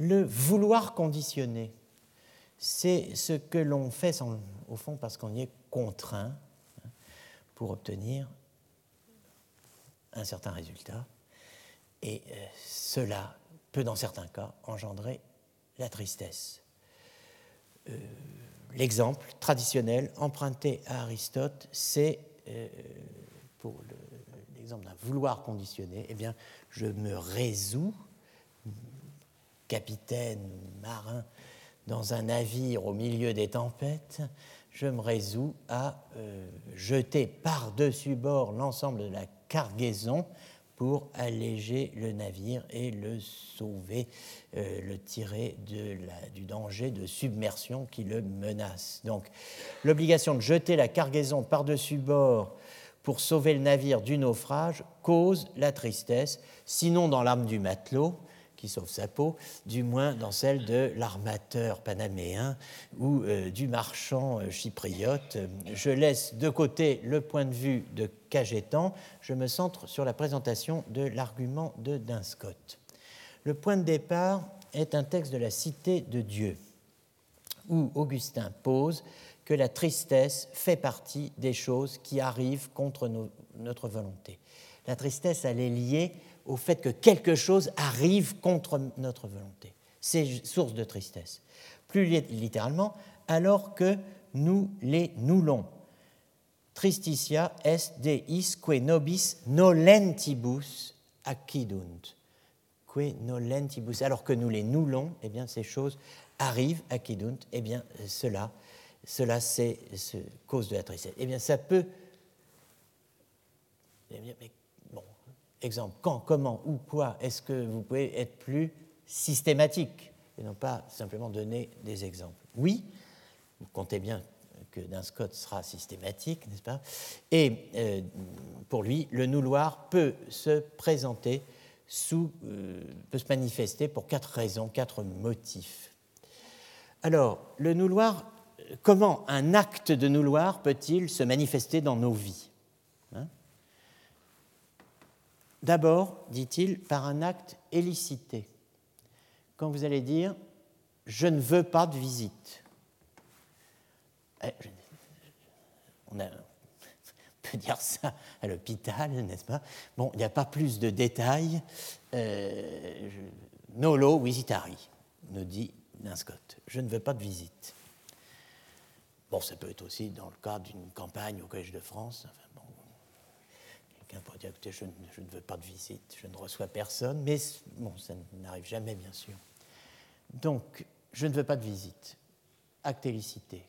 le vouloir conditionner, c'est ce que l'on fait au fond parce qu'on y est contraint hein, pour obtenir un certain résultat. Et euh, cela peut, dans certains cas, engendrer la tristesse. Euh, l'exemple traditionnel emprunté à Aristote, c'est, euh, pour l'exemple d'un vouloir conditionné, eh bien, je me résous, capitaine, marin, dans un navire au milieu des tempêtes, je me résous à jeter par-dessus bord l'ensemble de la cargaison pour alléger le navire et le sauver, euh, le tirer du danger de submersion qui le menace. Donc l'obligation de jeter la cargaison par-dessus bord pour sauver le navire du naufrage cause la tristesse, sinon dans l'âme du matelot, qui sauve sa peau, du moins dans celle de l'armateur panaméen ou euh, du marchand euh, chypriote. Je laisse de côté le point de vue de Cajetan, je me centre sur la présentation de l'argument de Dinscott. Le point de départ est un texte de la Cité de Dieu, où Augustin pose que la tristesse fait partie des choses qui arrivent contre notre volonté. La tristesse, elle est liée au fait que quelque chose arrive contre notre volonté. C'est source de tristesse. Plus littéralement, alors que nous les noulons. Tristitia est deis que nobis nolentibus accidunt. Que nolentibus. Alors que nous les noulons, eh bien, ces choses arrivent accidunt. Eh bien, cela, cela c'est cause de la tristesse. Eh bien, ça peut. Eh mais exemple, quand, comment, où, quoi, est-ce que vous pouvez être plus systématique et non pas simplement donner des exemples? Oui, vous comptez bien que d'un Scott sera systématique, n'est-ce pas? Et euh, pour lui, le nouloir peut se présenter sous, euh, peut se manifester pour quatre raisons, quatre motifs. Alors, le nouloir, comment un acte de nouloir peut-il se manifester dans nos vies? D'abord, dit-il, par un acte élicité. Quand vous allez dire Je ne veux pas de visite. Eh, on, peut dire ça à l'hôpital, n'est-ce pas? Bon, il n'y a pas plus de détails. Euh, nolo visitari, nous dit Scott. Je ne veux pas de visite. Bon, ça peut être aussi dans le cas d'une campagne au Collège de France. Quelqu'un dire écoutez, je, ne veux pas de visite, je ne reçois personne, mais bon, ça n'arrive jamais, bien sûr. Donc, je ne veux pas de visite. Acte élicité.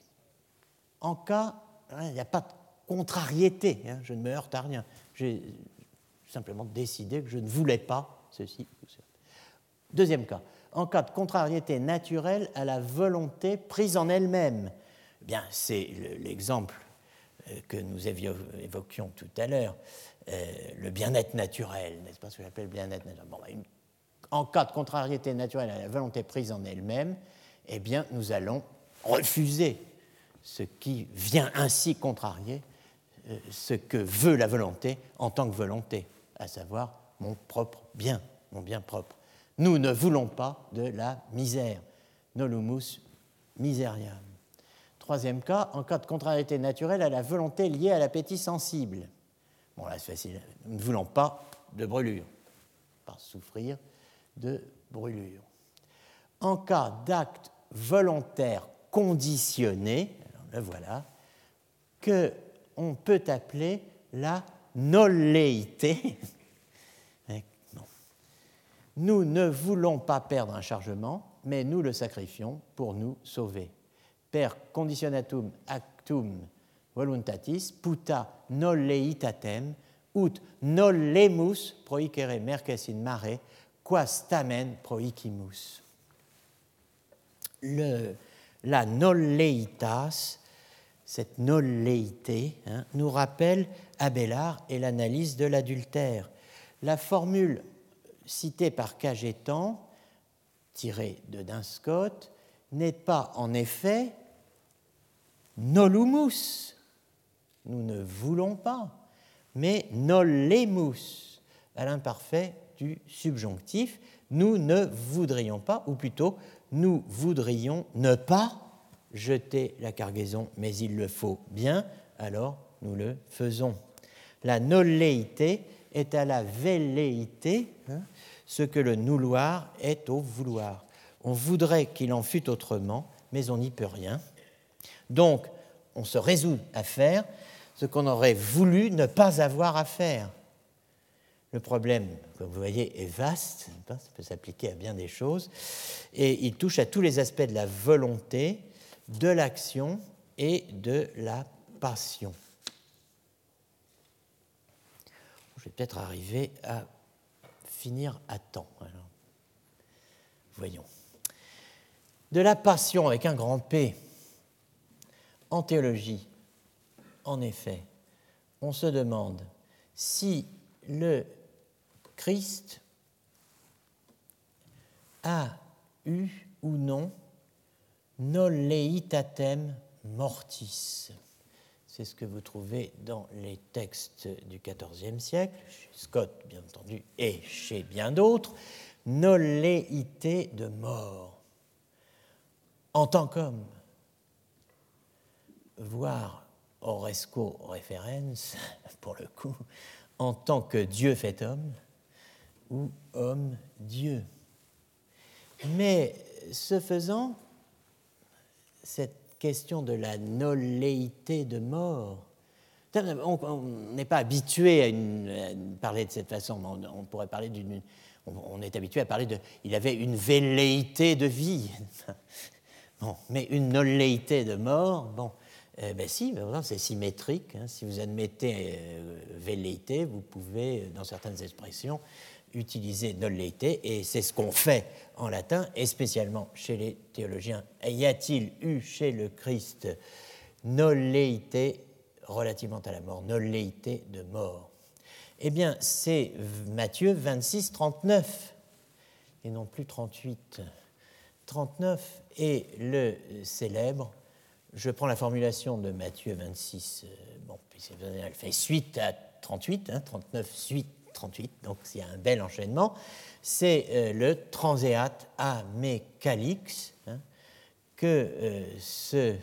En cas, hein, il n'y a pas de contrariété, hein, je ne me heurte à rien. J'ai simplement décidé que je ne voulais pas ceci ou cela. Deuxième cas, en cas de contrariété naturelle à la volonté prise en elle-même. Eh bien, c'est l'exemple euh, que nous évoquions tout à l'heure. Euh, le bien-être naturel, n'est-ce pas ce que j'appelle le bien-être naturel bah, En cas de contrariété naturelle à la volonté prise en elle-même, eh bien, nous allons refuser ce qui vient ainsi contrarier euh, ce que veut la volonté en tant que volonté, à savoir mon propre bien, mon bien propre. Nous ne voulons pas de la misère, nolumus miseriam. Troisième cas, en cas de contrariété naturelle à la volonté liée à l'appétit sensible. Bon, là, c'est facile. Nous ne voulons pas de brûlure, pas souffrir de brûlure. En cas d'acte volontaire conditionné, le voilà, que on peut appeler la nolléité. Nous ne voulons pas perdre un chargement, mais nous le sacrifions pour nous sauver. Per conditionatum actum voluntatis puta nolleitatem ut nollemus proicere merces in mare, quas tamen proicimus. La nolleitas, cette nolleité, hein, nous rappelle Abélard et l'analyse de l'adultère. La formule citée par Cajetan, tirée de Dunscott, n'est pas en effet nolumus, nous ne voulons pas, mais nollemus, à l'imparfait du subjonctif, nous ne voudrions pas, ou plutôt nous voudrions ne pas jeter la cargaison, mais il le faut bien, alors nous le faisons. La nolleité est à la velléité hein, ce que le nouloir est au vouloir. On voudrait qu'il en fût autrement, mais on n'y peut rien. Donc, on se résout à faire ce qu'on aurait voulu ne pas avoir à faire. Le problème, comme vous voyez, est vaste, ça peut s'appliquer à bien des choses, et il touche à tous les aspects de la volonté, de l'action et de la passion. Je vais peut-être arriver à finir à temps. voyons. De la passion avec un grand P, en théologie, en effet, on se demande si le Christ a eu ou non nolleitatem mortis. C'est ce que vous trouvez dans les textes du XIVe siècle, chez Scott bien entendu, et chez bien d'autres, nolleité de mort. En tant qu'homme, voire Oresco referens, pour le coup, en tant que Dieu fait homme ou homme-dieu. Mais ce faisant, cette question de la nolléité de mort, on n'est pas habitué à, parler de cette façon, on, pourrait parler d'une. On, est habitué à parler de. Il avait une velléité de vie. Bon, mais une nolléité de mort, bon, eh ben si, c'est symétrique. Hein. Si vous admettez euh, velléité, vous pouvez, dans certaines expressions, utiliser nolleité, et c'est ce qu'on fait en latin, et spécialement chez les théologiens. Y a-t-il eu chez le Christ nolleité relativement à la mort, nolleité de mort? Eh bien, c'est Matthieu 26, 39, et non plus 38. 39 est le célèbre je prends la formulation de Matthieu 26, euh, bon, elle fait suite à 38, hein, 39 suite 38, donc il y a un bel enchaînement. C'est euh, le transéat à mes calix, hein, que euh, ce,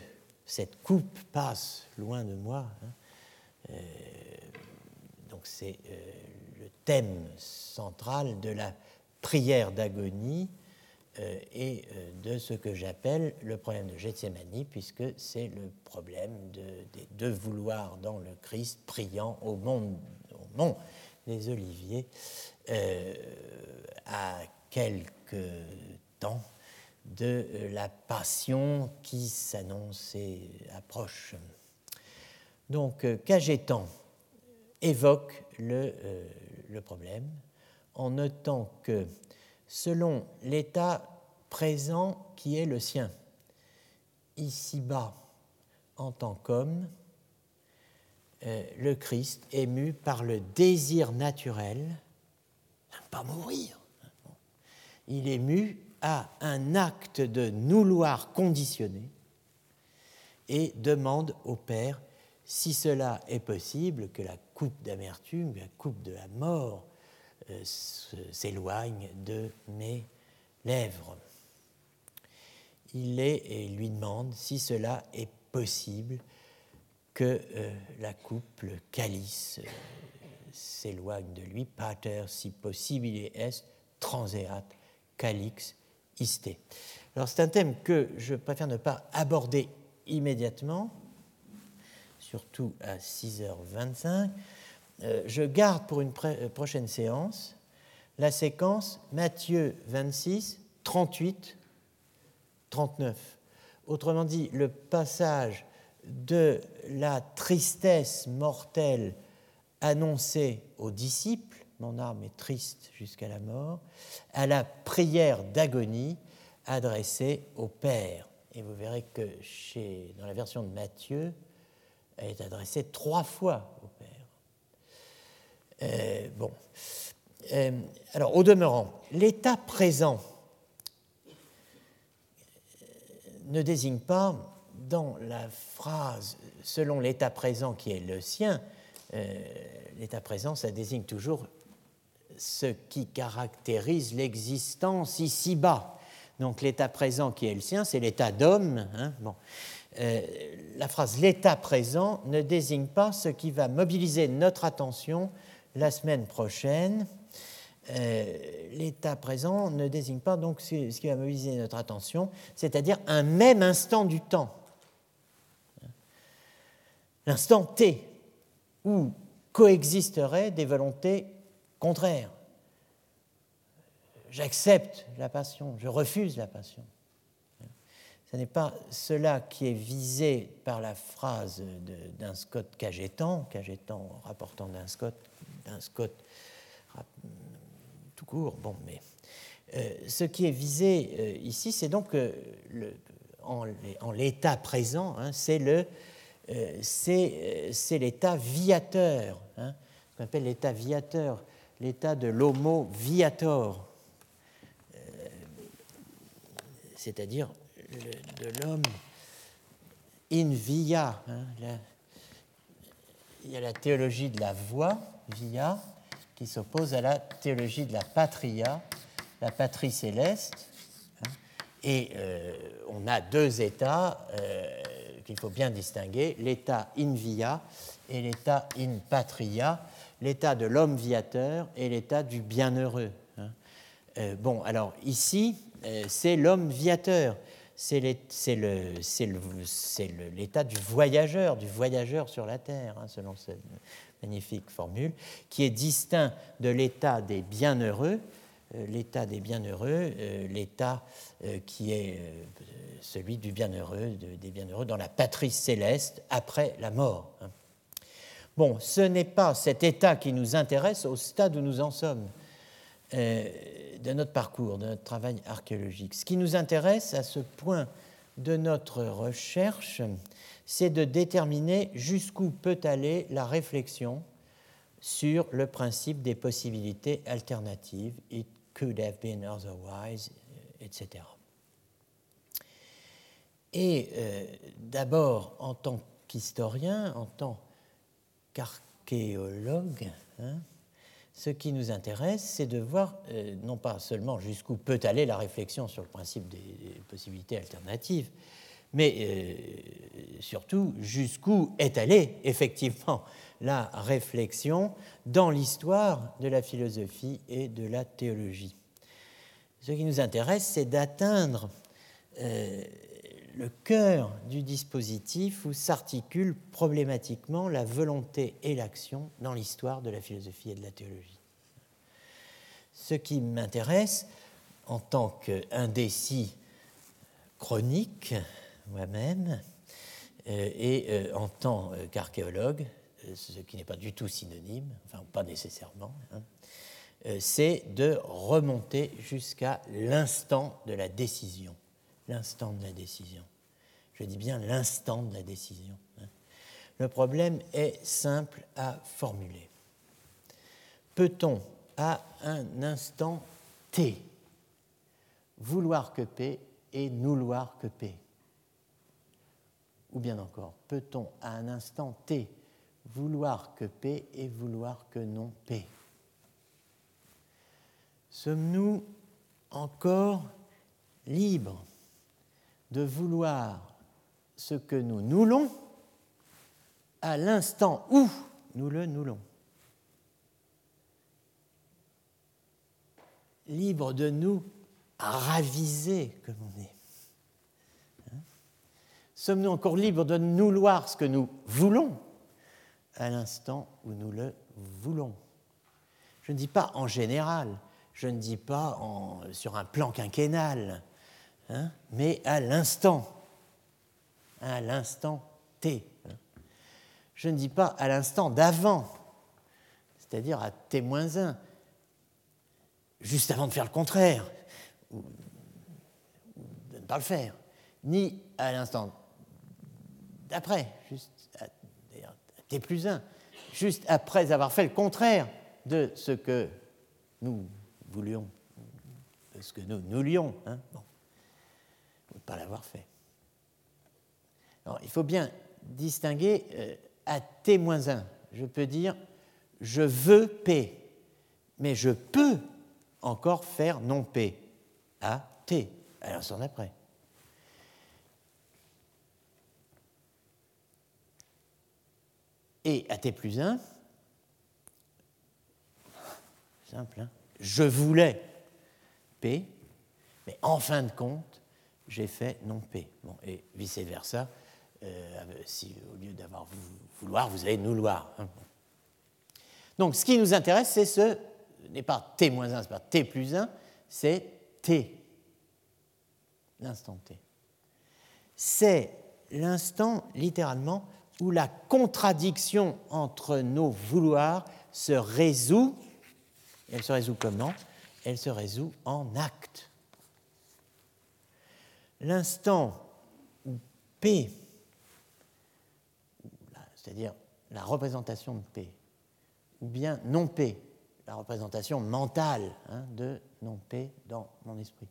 cette coupe passe loin de moi. Hein. donc c'est le thème central de la prière d'agonie euh, et euh, de ce que j'appelle le problème de Gethsemane, puisque c'est le problème de, des deux vouloirs dans le Christ priant au mont, au mont des Oliviers euh, à quelques temps de la passion qui s'annonce et approche. Donc, Cajetan évoque le, le problème en notant que selon l'état présent qui est le sien. Ici-bas, en tant qu'homme, euh, le Christ, ému par le désir naturel, pas mourir. Il est ému à un acte de nouloir conditionné et demande au Père si cela est possible, que la coupe d'amertume, la coupe de la mort s'éloigne de mes lèvres. Il est et lui demande si cela est possible que euh, la coupe, le calice, euh, s'éloigne de lui. Pater, si possibile est, transeat calix iste. Alors c'est un thème que je préfère ne pas aborder immédiatement, surtout à 6h25, euh, je garde pour une euh, prochaine séance la séquence Matthieu 26, 38, 39. Autrement dit, le passage de la tristesse mortelle annoncée aux disciples, mon âme est triste jusqu'à la mort, à la prière d'agonie adressée au Père. Et vous verrez que chez, dans la version de Matthieu, elle est adressée trois fois. Euh, bon. Euh, alors, au demeurant, l'état présent ne désigne pas dans la phrase selon l'état présent qui est le sien, euh, l'état présent, ça désigne toujours ce qui caractérise l'existence ici-bas. Donc l'état présent qui est le sien, c'est l'état d'homme. Hein, bon. Euh, la phrase l'état présent ne désigne pas ce qui va mobiliser notre attention la semaine prochaine. Euh, l'état présent ne désigne pas donc ce qui va mobiliser notre attention, c'est-à-dire un même instant du temps. L'instant T, où coexisteraient des volontés contraires. J'accepte la passion, je refuse la passion. Ce n'est pas cela qui est visé par la phrase d'un Scott Cagetan, Cagetan rapportant d'un Scott, Scott tout court, bon, mais euh, ce qui est visé euh, ici, c'est donc euh, le, en, l'état présent, hein, c'est le c'est l'état viateur, hein, ce qu'on appelle l'état viateur, l'état de l'homo viator, c'est-à-dire de l'homme in via. Hein, il y a la théologie de la voix, via, qui s'oppose à la théologie de la patria, la patrie céleste. Et euh, on a deux états euh, qu'il faut bien distinguer, l'état in via et l'état in patria, l'état de l'homme viateur et l'état du bienheureux. Hein. Euh, bon, alors ici, c'est l'homme viateur c'est l'état du voyageur, du voyageur sur la terre, hein, selon cette magnifique formule, qui est distinct de l'état des bienheureux, euh, l'état des bienheureux, euh, l'état euh, qui est celui du bienheureux, des bienheureux dans la patrie céleste après la mort. Hein. Bon, ce n'est pas cet état qui nous intéresse au stade où nous en sommes de notre parcours, de notre travail archéologique. Ce qui nous intéresse à ce point de notre recherche, c'est de déterminer jusqu'où peut aller la réflexion sur le principe des possibilités alternatives, it could have been otherwise, etc. Et euh, d'abord, en tant qu'historien, en tant qu'archéologue, hein, ce qui nous intéresse, c'est de voir euh, non pas seulement jusqu'où peut aller la réflexion sur le principe des possibilités alternatives, mais euh, surtout jusqu'où est allée effectivement la réflexion dans l'histoire de la philosophie et de la théologie. Ce qui nous intéresse, c'est d'atteindre euh, le cœur du dispositif où s'articule problématiquement la volonté et l'action dans l'histoire de la philosophie et de la théologie. Ce qui m'intéresse en tant qu'indécis chronique, moi-même, euh, et euh, en tant qu'archéologue, euh, ce qui n'est pas du tout synonyme, enfin pas nécessairement, hein, c'est de remonter jusqu'à l'instant de la décision l'instant de la décision. Je dis bien l'instant de la décision. Hein. Le problème est simple à formuler. Peut-on, à un instant T, vouloir que P et nouloir que P Ou bien encore, peut-on, à un instant T, vouloir que P et vouloir que non P Sommes-nous encore libres de vouloir ce que nous noulons à l'instant où nous le noulons. Libre de nous raviser comme on est. Hein? Sommes-nous encore libres de nouloir ce que nous voulons à l'instant où nous le voulons? Je ne dis pas en général, je ne dis pas sur un plan quinquennal, Hein, mais à l'instant, à l'instant T. Hein. Je ne dis pas à l'instant d'avant, c'est-à-dire à T-1, juste avant de faire le contraire, ou de ne pas le faire, ni à l'instant d'après, juste à, T plus 1, juste après avoir fait le contraire de ce que nous voulions, de ce que nous voulions, hein, bon, pas l'avoir fait. Il faut bien distinguer euh, à T-1, je peux dire je veux P, mais je peux encore faire non P à T à l'instant d'après. Et à T plus 1, simple, hein, je voulais P, mais en fin de compte, j'ai fait non P. Bon, et vice-versa, euh, si au lieu d'avoir vouloir, vous avez nouloir. Hein. Donc ce qui nous intéresse, c'est ce n'est pas t moins 1, c'est pas t plus 1, c'est t, l'instant t. C'est l'instant, littéralement, où la contradiction entre nos vouloirs se résout. Elle se résout comment? Elle se résout en acte. L'instant où P, c'est-à-dire la représentation de P, ou bien non P, la représentation mentale hein, de non P dans mon esprit,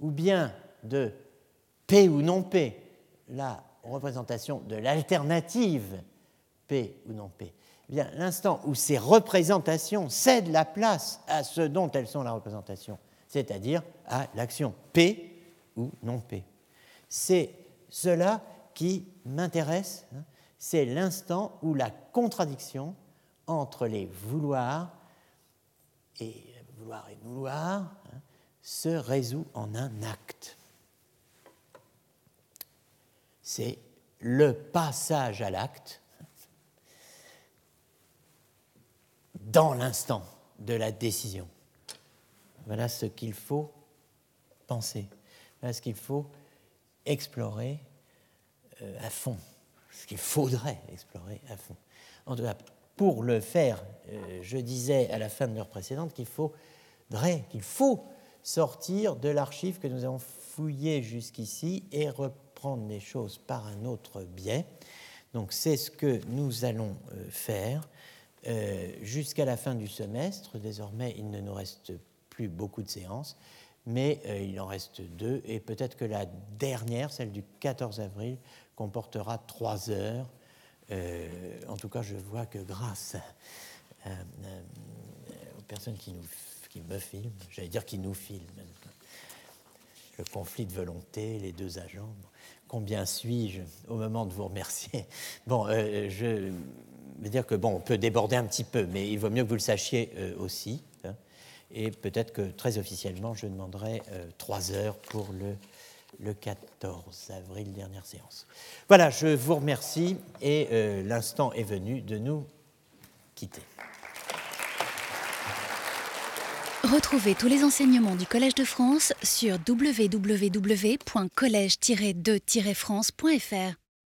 ou bien de P ou non P, la représentation de l'alternative P ou non P. Eh bien, l'instant où ces représentations cèdent la place à ce dont elles sont la représentation, c'est-à-dire à, l'action P ou non P. C'est cela qui m'intéresse, hein. C'est l'instant où la contradiction entre les vouloirs et vouloir et vouloir hein, se résout en un acte. C'est le passage à l'acte dans l'instant de la décision. Voilà ce qu'il faut penser, voilà ce qu'il faut explorer euh, à fond, ce qu'il faudrait explorer à fond. En tout cas, pour le faire, euh, je disais à la fin de l'heure précédente qu'il faudrait, qu'il faut sortir de l'archive que nous avons fouillée jusqu'ici et reprendre les choses par un autre biais. Donc c'est ce que nous allons euh, faire euh, jusqu'à la fin du semestre. Désormais, il ne nous reste plus beaucoup de séances, mais il en reste deux, et peut-être que la dernière, celle du 14 avril, comportera trois heures euh, en tout cas, je vois que grâce aux personnes qui, nous, qui me filment, j'allais dire qui nous filment, le conflit de volonté, les deux agents, combien suis-je au moment de vous remercier? Bon, euh, je veux dire que bon, on peut déborder un petit peu, mais il vaut mieux que vous le sachiez euh, aussi. Hein. et peut-être que très officiellement, je demanderai trois heures pour le le 14 avril, dernière séance. Voilà, je vous remercie et euh, l'instant est venu de nous quitter. Retrouvez tous les enseignements du Collège de France sur www.colège-2-france.fr.